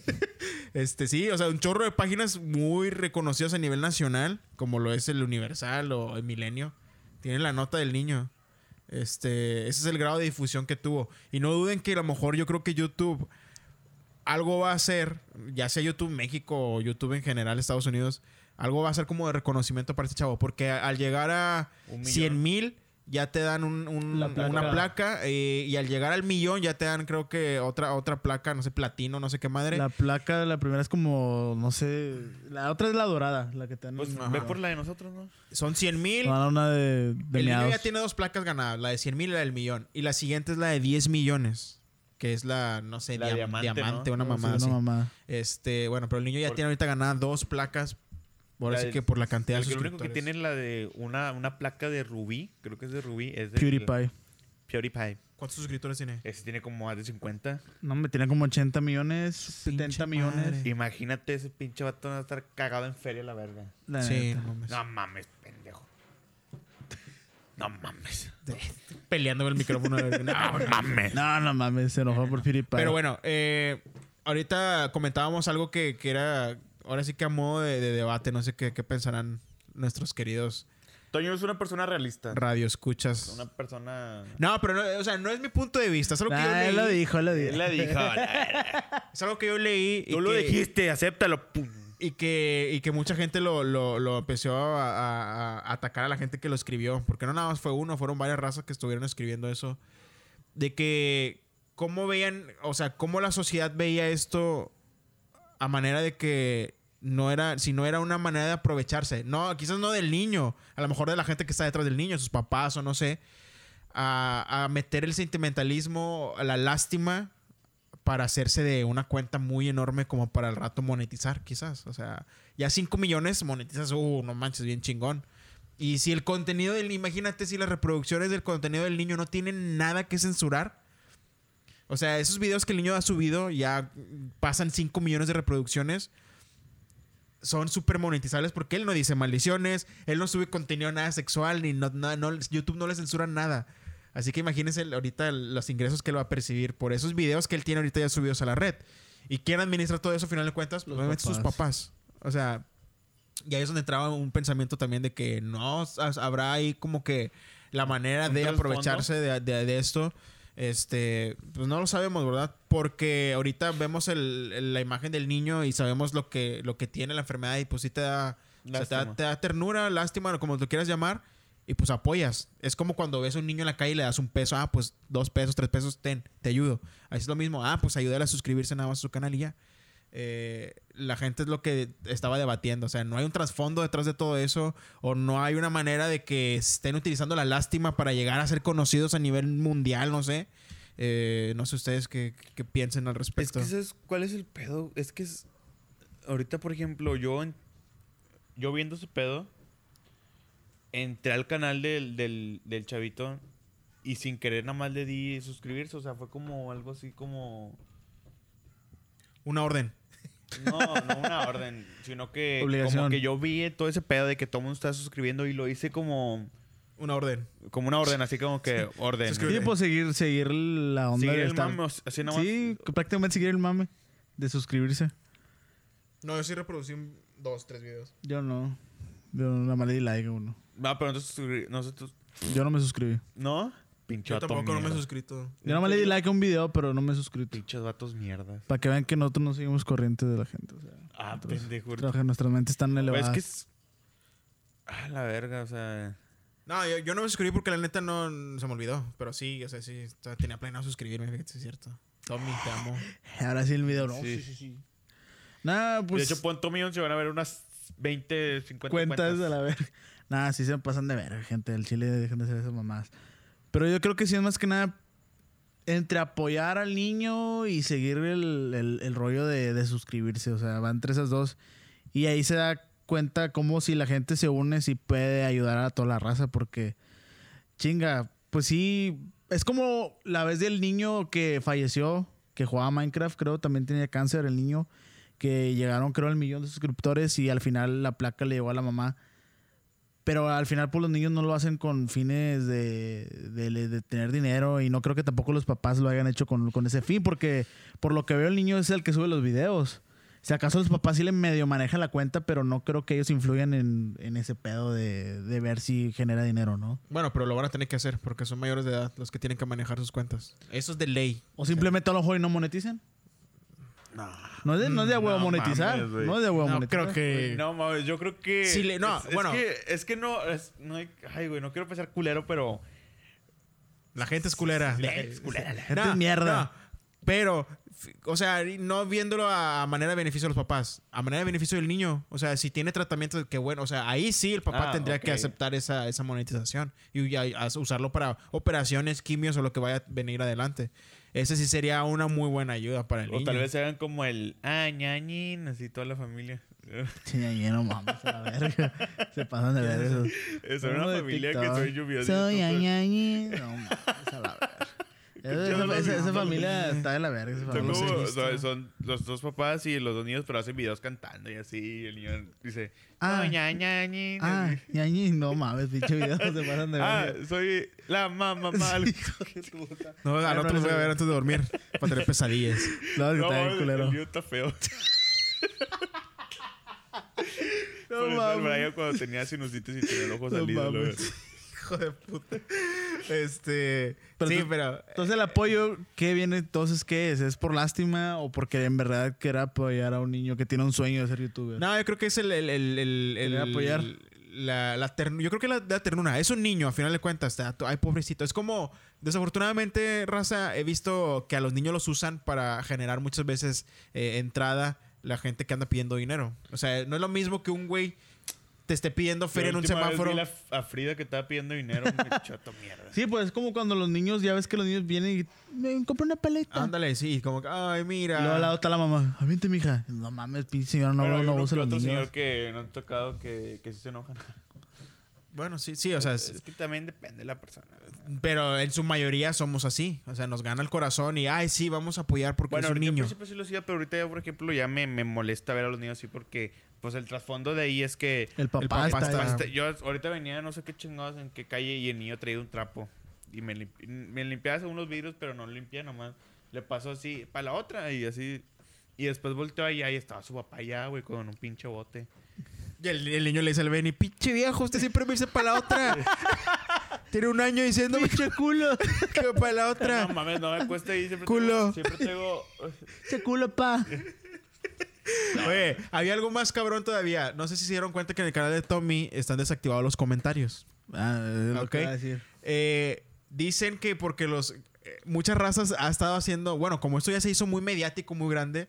<laughs> este sí, o sea, un chorro de páginas muy reconocidas a nivel nacional, como lo es El Universal o El Milenio. Tienen la nota del niño. Este, ese es el grado de difusión que tuvo. Y no duden que a lo mejor yo creo que YouTube algo va a hacer, ya sea YouTube México o YouTube en general Estados Unidos, algo va a ser como de reconocimiento para este chavo. Porque al llegar a Un millón. 100 mil ya te dan un- un- placa. una placa eh, y al llegar al millón ya te dan creo que otra, otra placa, no sé, platino, no sé qué madre. La placa de la primera es como, no sé, la otra es la dorada, la que te dan. Pues ve por la de nosotros, ¿no? Son 100 mil. Dar una de, de El niño ya tiene dos placas ganadas, la de 100 mil y la del millón. Y la siguiente es la de 10 millones, que es la, no sé, La diam- diamante, diamante, ¿no? una Sí, mamada. Este, bueno, pero el niño ya Por- tiene ahorita ganadas dos placas. Ahora La sí de- que por la cantidad de El que lo único que suscriptores. tiene es la de una, una placa de rubí, creo que es de rubí, es de PewDiePie. PewDiePie. ¿Cuántos suscriptores tiene? Ese tiene como más de 50. No, me tiene como 80 millones, 70 pinche millones. madre. Imagínate ese pinche vato va a estar cagado en feria la verga. La Sí, neta. no mames. No mames, pendejo. No mames. Peleando con el micrófono. <laughs> No, No mames. No, no mames, se enojó por PewDiePie. Pero bueno, eh, ahorita comentábamos algo que, que era, ahora sí que a modo de, de debate, no sé qué, qué pensarán nuestros queridos Toño es una persona realista. radioescuchas. Una persona. No, pero no, o sea, no es mi punto de vista, es algo que yo Ah, él lo leí. dijo, él lo dijo. Él le dijo. "La- <laughs> Es algo que yo leí. y Tú lo que- dijiste, acéptalo. Pum. Y que, y que mucha gente lo, lo, lo empezó a, a- a atacar a la gente que lo escribió. Porque no nada más fue uno, fueron varias razas que estuvieron escribiendo eso. De que cómo veían, o sea, cómo la sociedad veía esto a manera de que no era, si no era una manera de aprovecharse. No, quizás no del niño, a lo mejor de la gente que está detrás del niño, sus papás o no sé. A, meter el sentimentalismo, la lástima para hacerse de una cuenta muy enorme como para el rato monetizar, quizás. O sea, ya 5 millones monetizas, uh, no manches, bien chingón. Y si el contenido del imagínate si las reproducciones del contenido del niño no tienen nada que censurar. O sea, esos videos que el niño ha subido ya pasan 5 millones de reproducciones. Son súper monetizables porque él no dice maldiciones, él no sube contenido nada sexual, ni no, no- no- YouTube no le censura nada. Así que imagínense ahorita los ingresos que él va a percibir por esos videos que él tiene ahorita ya subidos a la red. ¿Y quién administra todo eso, a final de cuentas? Pues Los obviamente sus papás. O sea, Y ahí es donde entraba un pensamiento también de que no ha- habrá ahí como que la manera de aprovecharse de, de- de esto. Este, pues no lo sabemos, ¿verdad? Porque ahorita vemos el- el- la imagen del niño y sabemos lo que, lo que tiene la enfermedad y pues sí te da, o sea, te da, Lástima. te da ternura, lástima, como lo quieras llamar, y pues apoyas. Es como cuando ves a un niño en la calle y le das un peso, ah, pues dos pesos, tres pesos, ten, te ayudo. Ahí es lo mismo, ah, pues ayúdale a suscribirse nada más a su canal y ya. Eh, la gente es lo que estaba debatiendo. O sea, no hay un trasfondo detrás de todo eso. O no hay una manera de que estén utilizando la lástima para llegar a ser conocidos a nivel mundial, no sé. Eh, no sé ustedes qué, qué piensen al Es respecto. que ¿sabes cuál es el pedo? Es que es... Ahorita, por ejemplo, yo... en- Yo viendo ese pedo... Entré al canal del, del, del chavito... Y sin querer nada más le di suscribirse. O sea, fue como algo así como... Una orden. No, no una orden. Sino que... Obligación. Como que yo vi todo ese pedo de que todo el mundo estaba suscribiendo. Y lo hice como... Una orden. Como una orden, así como que orden. Sí, pues seguir, seguir la onda de el estar- mame, así nomás. Sí, prácticamente seguir el mame de suscribirse. No, yo sí reproducí un- dos, tres videos. Yo no. Yo nada más le di like a uno. Va, pero entonces nosotros... Yo no me suscribí. ¿No? Pinche Yo tampoco no me he suscrito. Yo nada más le di like a un video, pero no me he suscrito. Pinches vatos mierdas. Para que vean que nosotros no seguimos corrientes de la gente. O sea, Ah, nosotros- pendejo. nuestras mentes están elevadas. es que es... Ah, la verga, o sea... No, yo, yo no me suscribí porque la neta no se me olvidó. Pero sí, o sea, sí, o sea, tenía planeado suscribirme, fíjate, es cierto. Tommy, te amo. <laughs> Ahora sí el video, no. Sí. Sí, sí, sí. Nada, pues. de hecho, pon Tommy se van a ver unas 20, 50 cuentas cuentas. de la verga. <laughs> Nada, sí se pasan de verga, gente. El chile dejan de hacer esas mamás. Pero yo creo que sí es más que nada entre apoyar al niño y seguir el, el- rollo de, de suscribirse. O sea, va entre esas dos. Y ahí se da cuenta como si la gente se une, si puede ayudar a toda la raza. Porque, chinga, pues sí. Es como la vez del niño que falleció, que jugaba Minecraft, creo, también tenía cáncer el niño que llegaron creo al millón de suscriptores y al final la placa le llegó a la mamá. Pero al final pues los niños no lo hacen con fines de, de- de tener dinero y no creo que tampoco los papás lo hayan hecho con, con ese fin porque por lo que veo el niño es el que sube los videos. Si acaso los papás sí le medio manejan la cuenta, pero no creo que ellos influyan en, en ese pedo de, de ver si genera dinero, ¿no? Bueno, pero lo van a tener que hacer porque son mayores de edad los que tienen que manejar sus cuentas. Eso es de ley. O simplemente a lo mejor y no monetizan. No. No es de, no es de a huevo No monetizar. mames, no es de a huevo No, monetizar. creo que... No, mames, yo creo que... Sí, le- no, es, es bueno. que, es que no... es- no hay, ay, güey, no quiero pensar culero, pero... La gente es culera. La gente es culera, la gente es mierda. no. Pero, o sea, no viéndolo a manera de beneficio de los papás, a manera de beneficio del niño. O sea, si tiene tratamiento, que bueno. O sea, ahí sí el papá Ah, tendría que ok. aceptar esa, esa monetización y ya- a- usarlo para operaciones, quimios o lo que vaya a venir adelante. Ese sí sería una muy buena ayuda para el O niño. tal vez se hagan como el... Ah, ñañin, así toda la familia. Sí, ya no mames, a la verga. <laughs> Se pasan de ver eso. Es una familia que TikTok. soy lluvioso. Soy ñañañi. No mames, a la verga. Esa, esa- esa familia está de la verga. Esa Son, familia. los he como- son- son los dos papás y los dos niños, pero hacen videos cantando y así. Y el niño dice, Ah. ah, ñañañin. Ah, ñañi, no mames, pinche video. Se pasan de <laughs> Ah, verga. soy la mamá mal. <laughs> No, al otro los voy a ver antes de dormir para tener pesadillas. No, que No, está bien el culero. mío está feo. <laughs> No Por eso el mames. Brian cuando tenía sinusitis y tenía el ojo No salido. mames. Hijo de puta. Este. Pero sí, tú- pero. Entonces el apoyo, ¿qué viene entonces? ¿Qué es? ¿Es por lástima o porque en verdad quiere apoyar a un niño que tiene un sueño de ser youtuber? No, yo creo que es el. el, el, el- el- Querer apoyar. La, la ternu- yo creo que la, la ternura. Es un niño, a final de cuentas. está- Ay, pobrecito. Es como. Desafortunadamente, raza, he visto que a los niños los usan para generar muchas veces eh, entrada la gente que anda pidiendo dinero. O sea, no es lo mismo que un güey te esté pidiendo feria en un última vez semáforo. vi la- a Frida que estaba pidiendo dinero. un <laughs> chato mierda. Sí, pues es como cuando los niños, ya ves que los niños vienen y me compré una paleta. Ándale, sí, como que, ay, mira. Y luego al lado está la mamá. Aviente, mija. No mames, pinche señora, no, hay no los otro niños. señor que no han tocado que, que sí se enojan. Bueno, sí, sí, o sea, es- es que también depende de la persona. Pero en su mayoría somos así. O sea, nos gana el corazón y, ay, sí, vamos a apoyar porque Bueno, es un niño. principio sí lo hacía, pero ahorita ya, por ejemplo, ya me, me molesta ver a los niños así porque, pues, el trasfondo de ahí es que... El papá, papá está, está- Este, yo ahorita venía no sé qué chingados en qué calle y el niño traía un trapo. Y me, limpi- me limpiaba según los vidrios, pero no limpiaba nomás. Le pasó así para la otra y así. Y después volteó allá y estaba su papá allá, güey, con un pinche bote. Y el, el niño le dice al Benny, pinche viejo, usted siempre me dice para la otra. <laughs> Tiene un año diciéndome Pinche culo. <laughs> que para la otra. No mames, no me cuesta ahí. Siempre Culo. Tengo, siempre tengo. Pinche culo, pa. Oye, había algo más cabrón todavía. No sé si se dieron cuenta que en el canal de Tommy están desactivados los comentarios. Ah, es lo Ok. que iba a decir. Eh, dicen que porque los eh, muchas razas ha estado haciendo, bueno, como esto ya se hizo muy mediático, muy grande,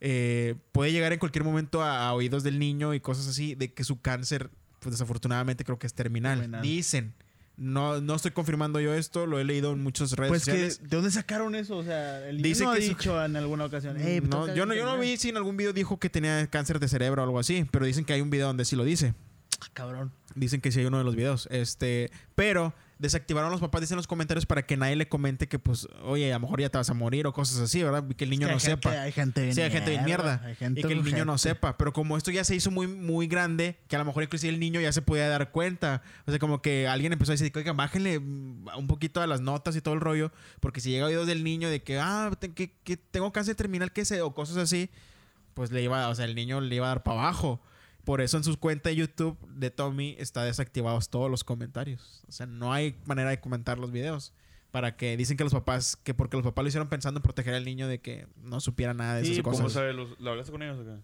eh, puede llegar en cualquier momento a, a oídos del niño y cosas así, de que su cáncer, pues desafortunadamente creo que es terminal. Terminal. Dicen. No, no estoy confirmando yo esto, lo he leído en muchas redes Pues que, sociales. ¿de dónde sacaron eso? O sea, el Dice no ha que su- dicho en alguna ocasión. "Ey, me No, yo, no, yo no enfermedad". vi si en algún video dijo que tenía cáncer de cerebro o algo así, pero dicen que hay un video donde sí lo dice. Ah, cabrón. Dicen que sí hay uno de los videos. Este, pero desactivaron los papás, dicen en los comentarios para que nadie le comente que, pues, oye, a lo mejor ya te vas a morir o cosas así, ¿verdad? Y que el niño Que no gente- sepa. Hay gente bien Sí, hay gente bien mierda. Hay gente y que el niño no sepa. Pero como esto ya se hizo muy, muy grande, que a lo mejor inclusive el niño ya se podía dar cuenta. O sea, como que alguien empezó a decir, oigan, bájenle un poquito a las notas y todo el rollo. Porque si llega oídos del niño de que, ah, que, que tengo cáncer terminal, que sé, o cosas así, pues le iba, o sea, el niño le iba a dar para abajo. Por eso en su cuenta de YouTube de Tommy está desactivados todos los comentarios. O sea, no hay manera de comentar los videos. Para que dicen que los papás, que porque los papás lo hicieron pensando en proteger al niño de que no supiera nada de Sí, esas ¿cómo cosas. sabes? ¿Los- ¿Lo hablaste con ellos o qué?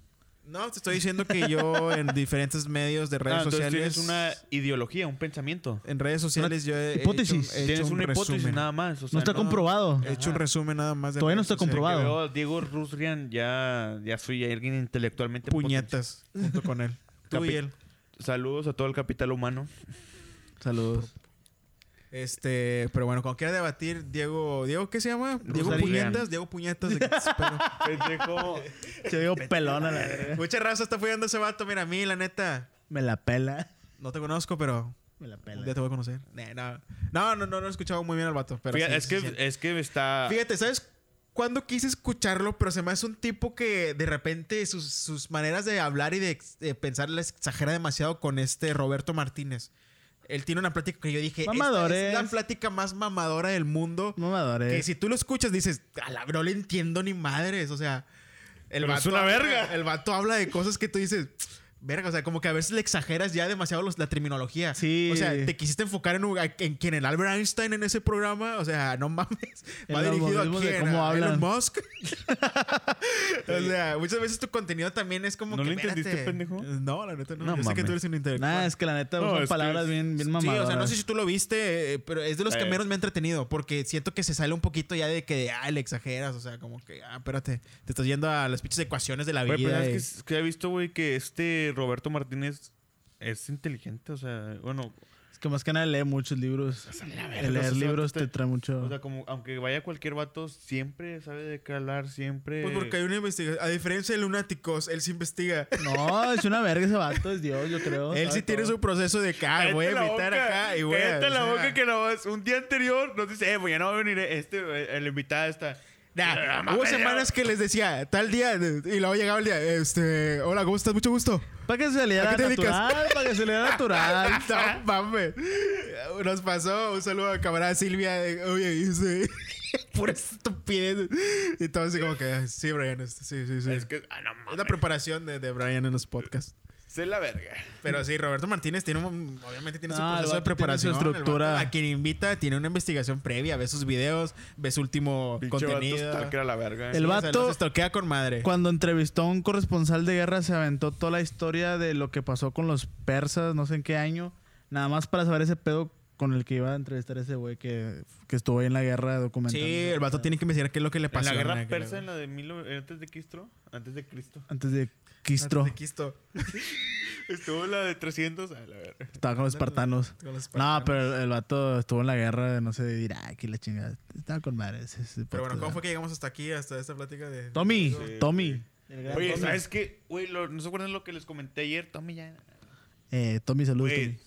No, te estoy diciendo que yo en diferentes medios de redes Ah, sociales. tienes una ideología, un pensamiento. En redes sociales yo he hipótesis. hecho, he hecho Tienes un una hipótesis resumen. nada más. o sea, No está comprobado. He hecho un resumen nada más de Todavía no está comprobado. Que veo a Diego Rusrian, ya, ya soy alguien intelectualmente. Puñetas junto con él. Tú y él. Saludos a todo el capital humano. Saludos. Este, pero bueno, cuando quiera debatir, Diego, Diego, ¿qué se llama? Diego. Puñetas, Diego Puñetas. Pendejo. Se dio pelón a la. Mucha raza está a ese vato. Mira, a mí, la neta, Me la pela. no te conozco, pero Me la pela. día te voy a conocer. No, no, no, no, he escuchado muy bien al vato. Pero Fíjate, sí, es, sí, que, sí. es que está... Fíjate, ¿sabes cuándo quise escucharlo? Pero se me hace un tipo que de repente sus, sus maneras de hablar y de, de pensar les exagera demasiado con este Roberto Martínez. Él tiene una plática que yo dije, esta Mamadores. es la plática más mamadora del mundo. Mamadores. Que si tú lo escuchas dices, a la no le entiendo ni madres. O sea, el Pero es vato una habla- verga. El vato habla de cosas que tú dices, verga. O sea, como que a veces le exageras ya demasiado los- la terminología. Sí. O sea, te quisiste enfocar en, en quien el Albert Einstein en ese programa. O sea, no mames. Va dirigido a quién? cómo ¿A hablan. Elon Musk. <laughs> o sea, muchas veces tu contenido también es como ¿No que. lo entendiste, espérate. pendejo? No, la neta no. No Yo sé que mames. tú eres un intelectual. Nah, es que la neta No, son es que palabras es- bien, bien Sí, mamadoras. o sea, no sé si tú lo viste, eh, pero es de los que Eh. menos me ha entretenido. Porque siento que se sale un poquito ya de que, ah, le exageras. O sea, como que, ah, espérate, te estás yendo a las pinches ecuaciones de la vida. Güey, pero y- es que, es que he visto, güey, que este Roberto Martínez es inteligente. O sea, bueno, Es que más que nada lee muchos libros. verga, El leer o sea, libros te- te trae mucho. o sea, como aunque vaya cualquier vato, siempre sabe de qué hablar, siempre... Pues porque hay una investigación. A diferencia de lunáticos, él sí investiga. No, es una verga ese vato, es Dios, yo creo. él sí tiene todo. su proceso de que, ah, Cállate voy a invitar boca, acá y voy a. la o sea, boca que no vas. Un día anterior nos dice, eh, pues ya no va a venir este, el invitado está. Nah, hubo semanas que les decía tal día y luego llegaba el día, este, hola, ¿cómo estás? Mucho gusto. Para que se le ¿A diera qué te dedicas? natural, para que se le diera <laughs> natural. no mames. Nos pasó un saludo a camarada Silvia. de, Oye, dice, <laughs> pura estupidez. Y todo así como que, sí, Brian, este, sí, sí, sí. Es que, ah, no Es mames. la preparación de, de Brian en los podcasts. Sé la verga. Pero sí, Roberto Martínez tiene un, obviamente tiene su proceso de su preparación. El estructura. vato A quien invita tiene una investigación previa, ve sus videos, ve su último contenido. la verga. El Sí, o sea, vato- los estoquea con madre. Cuando entrevistó a un corresponsal de guerra, se aventó toda la historia de lo que pasó con los persas, no sé en qué año. Nada más para saber ese pedo con el que iba a entrevistar a ese güey que, que estuvo ahí en la guerra documentando. Sí, el vato tiene que investigar qué es lo que le En pasó. la guerra persa, en la de mil, antes de Cristo, antes de Cristo. Antes de Quistro. Antes de Quisto. <laughs> Estuvo la de 300, a la verga. Estaba con los espartanos. Con los No, pero el, vato estuvo en la guerra de no sé de Irak y la chingada. Estaba con madre. ese- ese Pero bueno, ¿cómo fue que llegamos hasta aquí, hasta esta plática de... Tommy, Sí, Tommy. Oye, ¿sabes qué? Güey, ¿no se acuerdan lo que les comenté ayer? Tommy ya... Eh, Tommy, saludos. Tommy.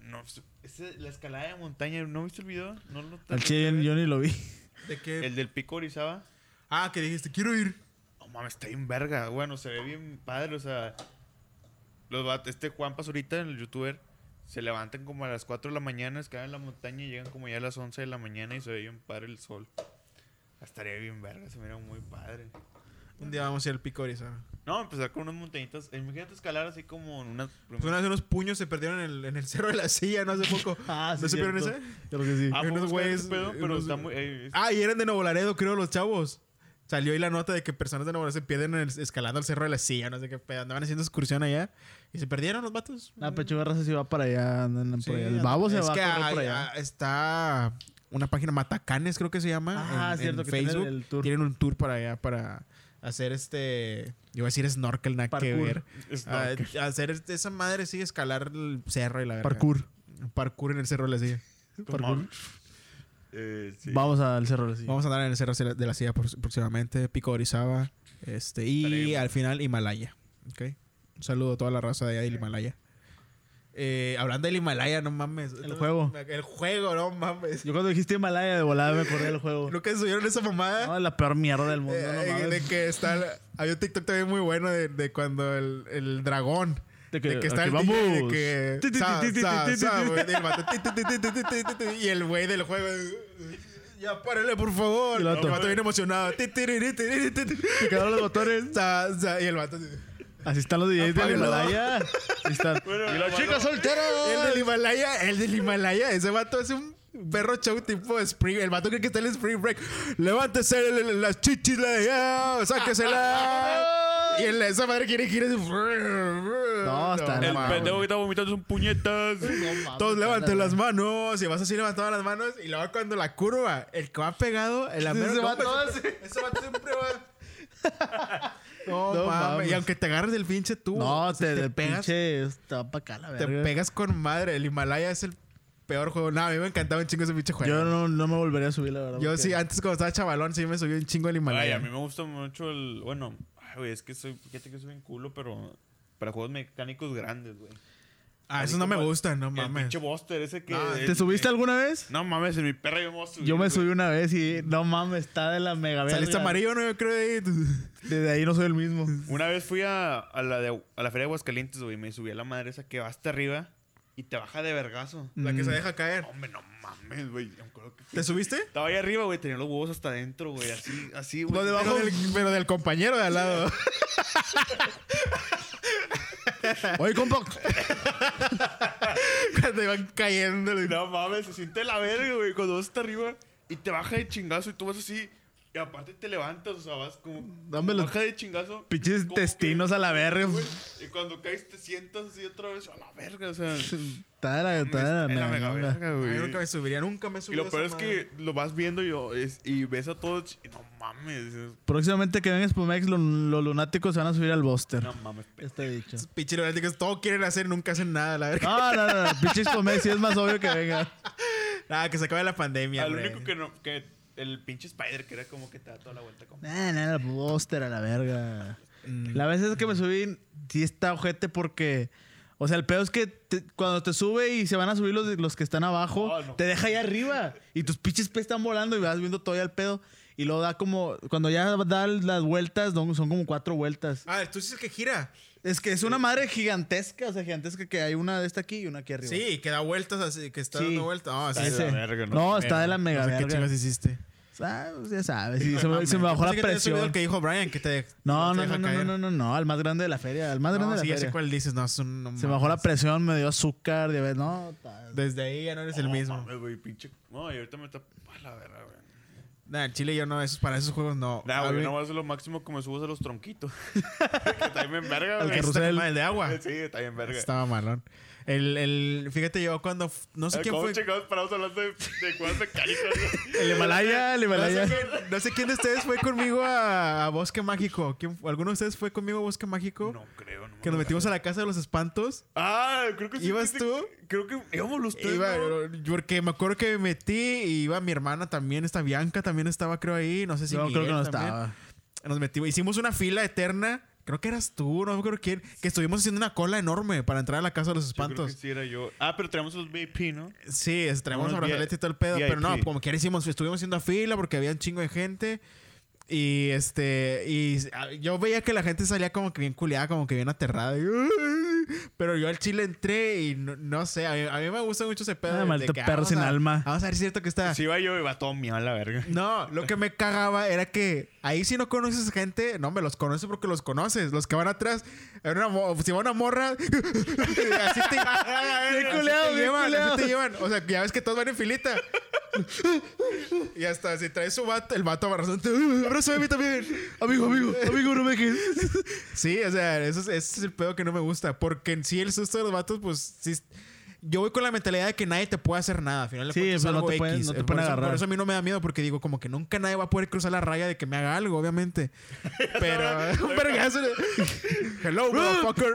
no, ese- la escalada de montaña, ¿no viste el video? ¿No lo Al chile yo ni lo vi. ¿De qué? El del pico Orizaba. Ah, que dijiste, quiero ir. No mames, está bien verga. Bueno, se ve bien padre, o sea. Los este Juan Pazurita, el youtuber, se levantan como a las 4 de la mañana, escalan en la montaña y llegan como ya a las 11 de la mañana y se ve bien padre el sol. Estaría bien verga, se mira muy padre. Un día vamos a ir al pico Orizaba. No, empezar con unas montañitas. Imagínate escalar así como en una. Pues una vez unos puños se perdieron en el, en el cerro de la silla, no hace poco. <laughs> Ah, sí, ¿No supieron cierto. ese? Creo que sí. Ah, unos güeyes- pero está muy. eh, Ah, y eran de Nuevo Laredo, creo, los chavos. Salió ahí la nota de que personas de Nuevo se pierden en el- escalando el cerro de la silla, no sé qué pedo. Andaban haciendo excursión allá y se perdieron los vatos. La pechuga raza sí va para allá. andan Sí, por allá. El babo se va a correr hay- por allá. ah, está una página Matacanes, creo que se llama. Ah, en, cierto, en que tienen Facebook. el tour. Tienen un tour para allá para hacer este. Iba a decir snorkel, nada que ver. Ah, hacer este- esa madre, sí, escalar el cerro y la verdad. Parkour. Parkour en el cerro de la silla. Parkour. Eh, sí. Vamos al cerro. Sí. Vamos a andar en el cerro de la silla próximamente. Pico de Orizaba. Este, y Estaremos. al final Himalaya. ¿ok? Un saludo a toda la raza de allá del Himalaya. Eh, hablando del Himalaya, no mames. El juego. El juego, no mames. Yo cuando dijiste Himalaya de volada me acordé del juego. ¿Nunca subieron esa mamada? No, la peor mierda del mundo. Eh, no mames. de que está. Había un TikTok también muy bueno de, de cuando el, el dragón. De que, de que está el vamos. DJ de que. Y el güey del juego. Ya párale, por favor. El vato, no, el vato bien emocionado. Se quedaron los botones. y el vato. Así están los DJs del Himalaya. Y la chica soltera. El del Himalaya, el del Himalaya. Ese vato es un perro show tipo spring. El vato cree que está en el spring break. Levántese las chichis, sáquesela. Y el, esa madre quiere girar así. No, está El mames. pendejo que está vomitando son puñetas. Todos levanten las manos y vas así levantando las manos y luego cuando la curva, el que va pegado, el Ese amero, no, ese, ese vato siempre va. <laughs> No, No mames. mames. Y aunque te agarres del pinche tubo, No, o sea, te, te te pegas, pinche. Está pa' acá la te verga. pegas con madre. El Himalaya es el peor juego. No, a mí me encantaba un chingo ese pinche juego. Yo no, no me volvería a subir, la verdad. Yo porque- sí, antes cuando estaba chavalón, sí me subí un chingo el Ay, Himalaya. a mí me gusta mucho el. Bueno, güey, es que soy. Fíjate que soy bien culo, pero. Para juegos mecánicos grandes, güey. ah, esos no me gustan, no El mames. pinche Buster, ese que. No, el- ¿Te subiste el- alguna vez? No mames, en mi perra yo me subir. Yo me güey. subí una vez y no mames, está de la mega verga. Saliste amarillo, no, yo creo de ahí. <laughs> Desde ahí no soy el mismo. Una vez fui a, a la, de, a la feria de Aguascalientes, güey, y me subí a la madre esa que va hasta arriba y te baja de vergazo. La que se Mm. deja caer. Hombre, no mames, güey. ¿Te subiste? Estaba ahí arriba, güey, tenía los huevos hasta adentro, güey, así, así, güey. Pero del, pero del compañero de al lado. <laughs> Oye, compa. <laughs> Cuando iban cayendo. No mames, se siente la verga, güey, cuando vas hasta arriba y te baja de chingazo y tú vas así. Y aparte te levantas, o sea, vas como. Dame los de chingazo. Pinches que- intestinos a la verga. güey, Y cuando caes te sientas así otra vez a la verga, o sea. <laughs> Está de la, está mega verga. verga, güey. nunca me subiría, nunca me Y subí. lo peor es que lo vas viendo y, yo, es- y ves a todos y no mames. es- Próximamente que venga Spumex, lo- los lunáticos se van a subir al Buster. No mames. Este dicho. Pinche lunáticos, todo quieren hacer, nunca hacen nada, la verdad. No, no, no. no. Pinche Spumex sí es más obvio que venga. <laughs> Nada, que se acabe la pandemia, Al único que no. Que el pinche Spider que era como que te da toda la vuelta. Como... No, no, el Buster a la verga. Mm. La vez es que me subí, sí está ojete porque. O sea, el pedo es que te- cuando te sube y se van a subir los, los que están abajo, no. te deja ahí arriba. Y tus pinches pies están volando y vas viendo todavía el pedo. Y luego da como. Cuando ya da las vueltas, son como cuatro vueltas. Ah, tú dices que gira. Es que es una madre gigantesca, o sea, gigantesca que hay una de esta aquí y una aquí arriba. Sí, que da vueltas así, que está Sí. dando vueltas. No, sí, Está de la verga, ¿no? no, está de la mega qué verga. chingas hiciste. Ah, pues ya sabes, sí, se, me, se me bajó la que presión. el que dijo Brian, que te. No, te no, no, no, no, no, no, no, al más grande de la feria, al más grande No, de sí, la feria. cuál dices. No, es un. no Se me bajó la presión, me dio azúcar, diabetes, no. Desde ahí ya no eres el No mismo. mames, güey, pinche. No, y ahorita me está. A la verga, güey. Nah, en Chile yo no, esos, para esos juegos no. Nah, güey, no vas a lo máximo que me subas a los tronquitos. <laughs> que está bien verga, Al güey. Está carrusel. como el de agua. Sí, está bien verga. Estaba malón. El, el, fíjate yo cuando. No sé quién ¿Cómo fue. chingados parados hablando de, de mecánicos, güey? El Himalaya, el No sé, Himalaya. quién, no sé quién de ustedes fue conmigo a, a Bosque Mágico. ¿Quién, ¿Alguno de ustedes fue conmigo a Bosque Mágico? No creo, no. me Que nos metimos a la casa de los espantos. Ah, creo que sí. ¿Ibas tú? Creo que íbamos los tres. Iba, ¿no? porque me acuerdo que me metí y iba mi hermana también, esta Bianca también estaba creo ahí, no sé si No, creo que no también. estaba. Nos metimos, hicimos una fila eterna, creo que eras tú, no acuerdo quién, que estuvimos haciendo una cola enorme para entrar a la casa de los Yo creo espantos. que sí era yo. Ah, pero tenemos los VIP, ¿no? Sí, traemos los brazaletes y todo el pedo, VIP. pero no, como quiera hicimos, estuvimos haciendo fila porque había un chingo de gente. Y este, y ah, yo veía que la gente salía como que bien culeada, como que bien aterrada. y, Pero yo al chile entré y no, no sé, a mí, a mí me gusta mucho ese pedo. Ah, de- de maldito que perro vamos sin a- alma. Vamos a ver si es cierto que está. Si iba yo, iba todo mío a la verga. No, lo que me cagaba era que ahí si no conoces gente, no me los conoces porque los conoces. Los que van atrás, era una si va una morra, <laughs> así te, <laughs> así te culeado, bien llevan, culeado. así te llevan. O sea, ya ves que todos van en filita. y hasta si traes su vato, el vato abrazándote, "Uh, abrázame a mí también. Amigo, amigo, amigo, no me dejes. <laughs> Sí, o sea, eso es, ese es el pedo que no me gusta. Porque en sí el susto de los vatos, pues sí. Yo voy con la mentalidad de que nadie te puede hacer nada. Al final Sí, pero no te pueden- no te por, eso, por eso a mí no me da miedo porque digo como que nunca nadie va a poder cruzar la raya de que me haga algo, obviamente. <laughs> Pero un vergazo. <laughs> Hello, <laughs> motherfucker.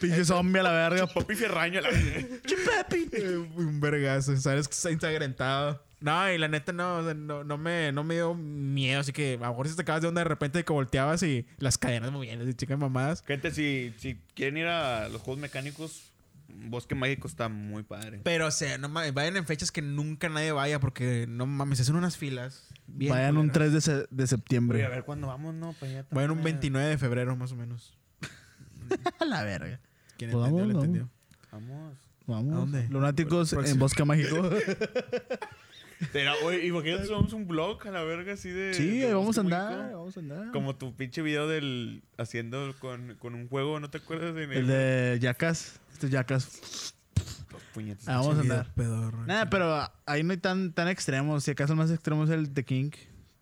Pinche zombie a la verga. Papi Ferraño. La... Eh, un vergazo. Sabes que está ensangrentado. No, y la neta no, o sea, no, no me, no me dio miedo. Así que a lo mejor si te acabas de onda de repente de que volteabas y las cadenas moviendo y chicas mamadas. Gente, si, si quieren ir a los juegos mecánicos, Bosque Mágico está muy padre. Pero, o sea, no mames, vayan en fechas que nunca nadie vaya porque no mames, se hacen unas filas. Bien Vayan un culeras. 3 de, se- de Voy a septiembre. ver cuándo vamos, ¿no? Para allá Vayan un también. 29 de febrero más o menos. <laughs> A la verga. ¿Quién Pues entendió, vamos, entendió. Vamos. Vamos. ¿A dónde? Lunáticos en Bosque Mágico. <laughs> Pero, oye, imagínate, somos un blog a la verga así de. sí, de vamos a andar. Mágico. Vamos a andar. Como tu pinche video del. haciendo con, con un juego, ¿no te acuerdas? De El de Yacas. Este es Yacas. Los puñetes. Ah, vamos a andar. pedorro. Nada, pero ahí no hay tan, tan extremos. Si acaso el más extremo es el de King.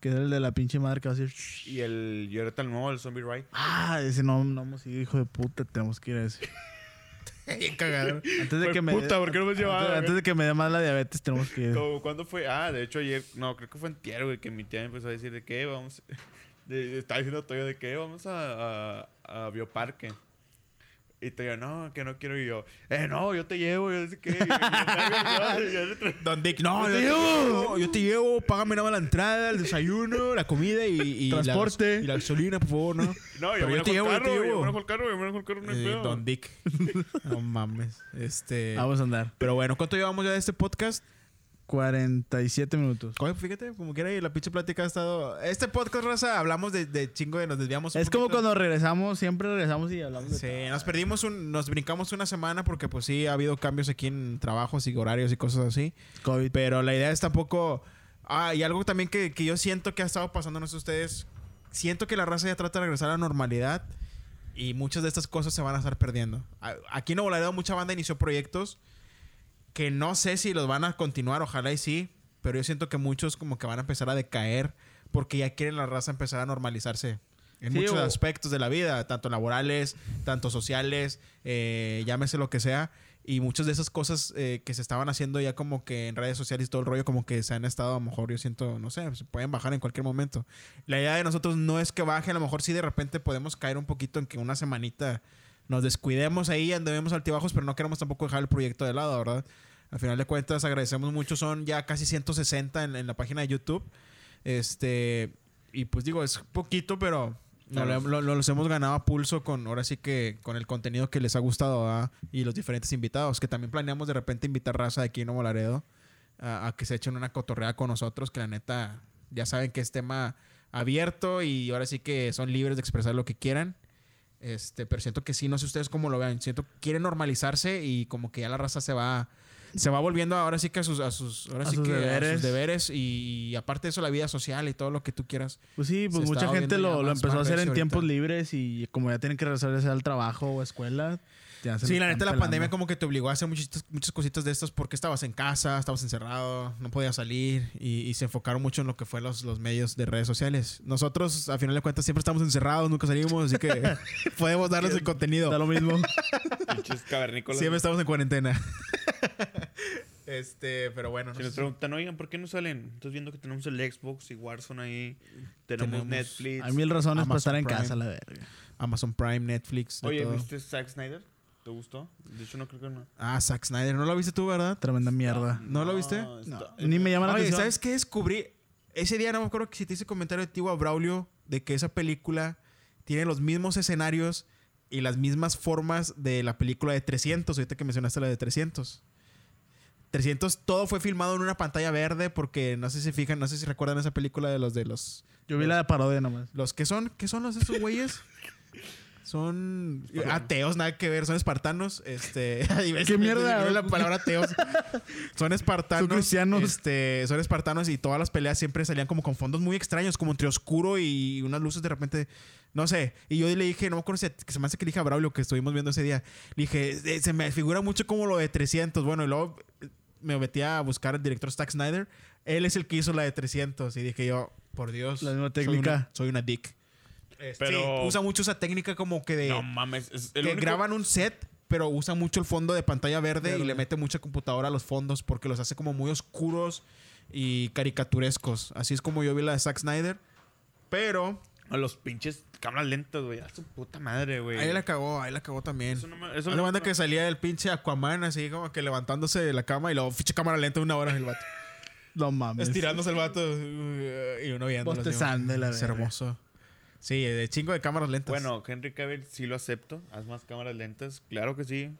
Que es el de la pinche madre que va a decir. Y el. Y ahorita el nuevo, el Zombie Ride. Ah, ese no, no hemos ido, hijo de puta. Tenemos que ir a ese. <laughs> Cagado. Antes de que me. puta, ¿por qué no me has llevado, Antes, de que me dé más la diabetes, tenemos que ir. Como, ¿Cuándo fue? Ah, de hecho ayer, no, creo que fue en güey, que mi tía me empezó a decir de qué vamos, <laughs> de, de- estaba diciendo Toyo de qué vamos a, a, a Bioparque. Y Toyo, no, que no quiero y yo, eh, no, yo te llevo, yo sé qué. <laughs> Y yo, yo- yo- yo- Don Dick, no, yo Yo te te llevo. yo te llevo, págame nada más la entrada, el desayuno, la comida y, y la- Transporte. y la gasolina, por favor, ¿no? <laughs> No, Pero yo yo te llevo, el yo te carro, yo llevo. manejo el carro, yo manejo el carro, no hay Eh, pedo. Don Dick. <laughs> No mames. Este. Vamos a andar. Pero bueno, ¿cuánto llevamos ya de este podcast? 47 minutos. Oye, Fíjate, como quiera, y la pinche plática ha estado. Este podcast, raza, hablamos de, de chingo de nos desviamos. un Es como poquito. cuando regresamos, siempre regresamos y hablamos de Sí, nos perdimos un, nos brincamos una semana porque pues sí ha habido cambios aquí en trabajos y horarios y cosas así. COVID. Pero la idea es tampoco. Ah, y algo también que, que yo siento que ha estado pasando, no sé ustedes. Siento que la raza ya trata de regresar a la normalidad y muchas de estas cosas se van a estar perdiendo. A- Aquí en Nuevo Laredo mucha banda inició proyectos que no sé si los van a continuar, ojalá y sí, pero yo siento que muchos como que van a empezar a decaer porque ya quieren la raza empezar a normalizarse en Sí, muchos o- aspectos de la vida, tanto laborales, tanto sociales, eh, llámese lo que sea. Y muchas de esas cosas eh, que se estaban haciendo ya como que en redes sociales y todo el rollo, como que se han estado, a lo mejor yo siento, no sé, se pueden bajar en cualquier momento. La idea de nosotros no es que baje, a lo mejor sí de repente podemos caer un poquito en que una semanita nos descuidemos ahí, andemos altibajos, pero no queremos tampoco dejar el proyecto de lado, ¿verdad? Al final de cuentas agradecemos mucho, son ya casi 160 en, en la página de YouTube. Este, y pues digo, es poquito, pero no, Claro. lo, lo- los hemos ganado a pulso con, ahora sí que con el contenido que les ha gustado ¿verdad? y los diferentes invitados, que también planeamos de repente invitar raza de aquí en Nuevo Laredo a, a que se echen una cotorrea con nosotros, que la neta ya saben que es tema abierto y ahora sí que son libres de expresar lo que quieran. Este, pero siento que sí, no sé ustedes cómo lo vean. Siento que quieren normalizarse y como que ya la raza se va se va volviendo ahora sí que a sus a sus ahora A sí sus que a deberes. sus deberes y, aparte de eso la vida social y todo lo que tú quieras. Pues sí, pues mucha gente lo, empezó a hacer en tiempos libres y como ya tienen que regresar ya sea al trabajo o escuela. Ya se Sí, la neta la pandemia como que te obligó a hacer muchas, muchas cositas de estas porque estabas en casa, estabas encerrado, no podías salir y, y se enfocaron mucho en lo que fue los, los medios de redes sociales. Nosotros, a final de cuentas, siempre estamos encerrados, nunca salimos, así que <laughs> podemos darles el contenido. Da lo mismo. <laughs> Pinches cavernícolas. Siempre estamos en cuarentena. <laughs> este, pero bueno. no Si nos preguntan, oigan, ¿por qué no salen? Estás viendo que tenemos el Xbox y Warzone ahí. Tenemos, Tenemos- Netflix. Hay mil razones para Amazon estar en Prime. casa, la verga. Amazon Prime, Netflix, Oye, todo. ¿viste Zack Snyder? ¿Te gustó? De hecho, no creo que no. Ah, Zack Snyder. ¿No lo viste tú, verdad? Tremenda mierda. ¿No lo viste? está- Ni me llama la Oye, atención. ¿sabes qué descubrí? Ese día no me acuerdo que si te hice comentario de ti o a Braulio de que esa película tiene los mismos escenarios y las mismas formas de la película de 300. Ahorita que mencionaste la de 300. 300 todo fue filmado en una pantalla verde porque no sé si fijan, no sé si recuerdan esa película de los de los Yo vi la de parodia nomás. los que son, ¿qué son los estos güeyes? <laughs> Son ateos, nada que ver. Son espartanos. Este, <laughs> ¿Qué mierda? La palabra ateos. Son espartanos. Son cristianos. Este, son espartanos y todas las peleas siempre salían como con fondos muy extraños, como entre oscuro y unas luces de repente. No sé. Y yo le dije, no me acuerdo si que se me hace que le dije a Braulio que estuvimos viendo ese día. Le dije, "Eh, se me figura mucho como lo de 300. Bueno, y luego me metí a buscar al director Zack Snyder. Él es el que hizo la de 300. Y dije yo, por Dios. La misma soy técnica. una- Soy una, dick. Este, Pero- sí, usa mucho esa técnica como que de No mames. Es el que único- graban un set, pero usa mucho el fondo de pantalla verde, y le mete mucha computadora a los fondos porque los hace como muy oscuros y caricaturescos. Así es como yo vi la de Zack Snyder. Pero A los pinches cámaras lentas, güey. A su puta madre, güey. ahí la cagó, ahí la cagó también. Eso no me- eso cuenta que salía el pinche Aquaman así como que levantándose de la cama y luego ficha cámara lenta una hora el vato. <laughs> No mames. Estirándose el vato y uno viendo. Bostezando la Es verga. hermoso. Sí, de chingo de cámaras lentas. Bueno, Henry Cavill sí lo acepto. Haz más cámaras lentas. Claro que sí.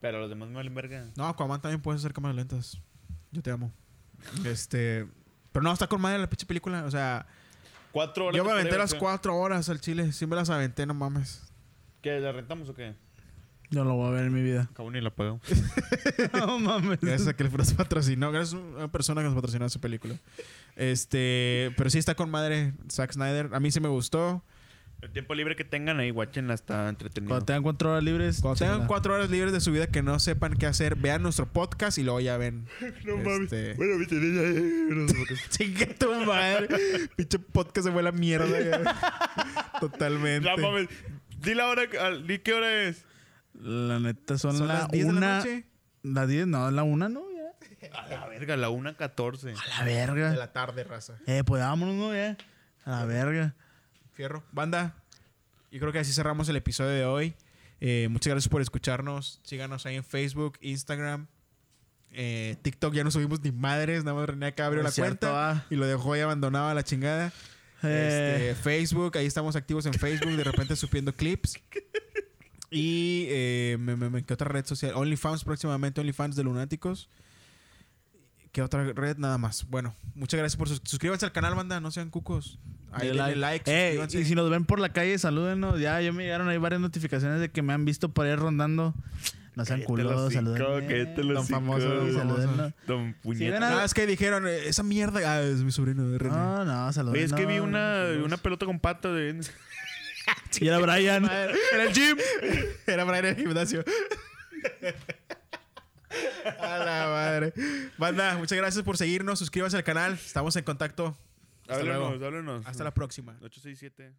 Pero los demás me valen verga. No, Aquaman también puede hacer cámaras lentas. Yo te amo. Este. Pero no, está con madre la pinche película. O sea, Cuatro horas. yo me aventé las cuatro horas al chile. Sí me las aventé, no mames. ¿Qué? ¿La rentamos o qué? Yo lo voy a ver en mi vida. <laughs> Acabo ni la pagamos. no mames. Gracias a que nos patrocinó. Gracias a una persona que nos patrocinó esa película. Este. Pero sí está con madre Zack Snyder. A mí sí me gustó. El tiempo libre que tengan ahí, guachen, está entretenido. Cuando tengan cuatro horas libres. Cuando tengan cuatro horas libres de su vida que no sepan qué hacer, vean nuestro podcast y luego ya ven. <laughs> Este- Bueno, mi tenés Chingue tu madre. Pinche podcast se fue la mierda. ya. <laughs> Totalmente. No mames. Di la hora. Di qué hora es. La neta son, Son la las 10 de la una. noche. La 10, no, la una, ¿no? Ya. A la verga, la 1.14. A la verga. De la tarde, raza. Eh, pues vámonos, ¿no? Ya. A la verga. Fierro. Banda, yo creo que así cerramos el episodio de hoy. Eh, muchas gracias por escucharnos. Síganos ahí en Facebook, Instagram, eh, TikTok. Ya no subimos ni madres. Nada más René acá abrió la cierto, cuenta ah. y lo dejó ahí abandonado a la chingada. Eh, Este, Facebook, ahí estamos activos en Facebook, de repente subiendo clips. <laughs> Y eh, me, me- me- ¿qué otra red social? OnlyFans próximamente, OnlyFans de Lunáticos. ¿Qué otra red? Nada más. Bueno, muchas gracias por sus suscríbanse al canal, banda, no sean cucos. Ahí denle like, Eh, y si nos ven por la calle, salúdenos. Ya, ya me llegaron ahí varias notificaciones de que me han visto por ahí rondando. No sean culos, el Don famoso. Salúdennos. Don Sí, puñeta. ven a- Ah, es que dijeron, eh, esa mierda. Ah, es mi sobrino de René. No, no. Oye, es que vi una, una pelota con pata de... <laughs> Y era Brian. Era el gym. <laughs> Era para ir al gimnasio. <laughs> A la madre. Banda, muchas gracias por seguirnos. Suscríbanse al canal. Estamos en contacto. Hasta luego. Háblenos, háblenos. Hasta la próxima. 867.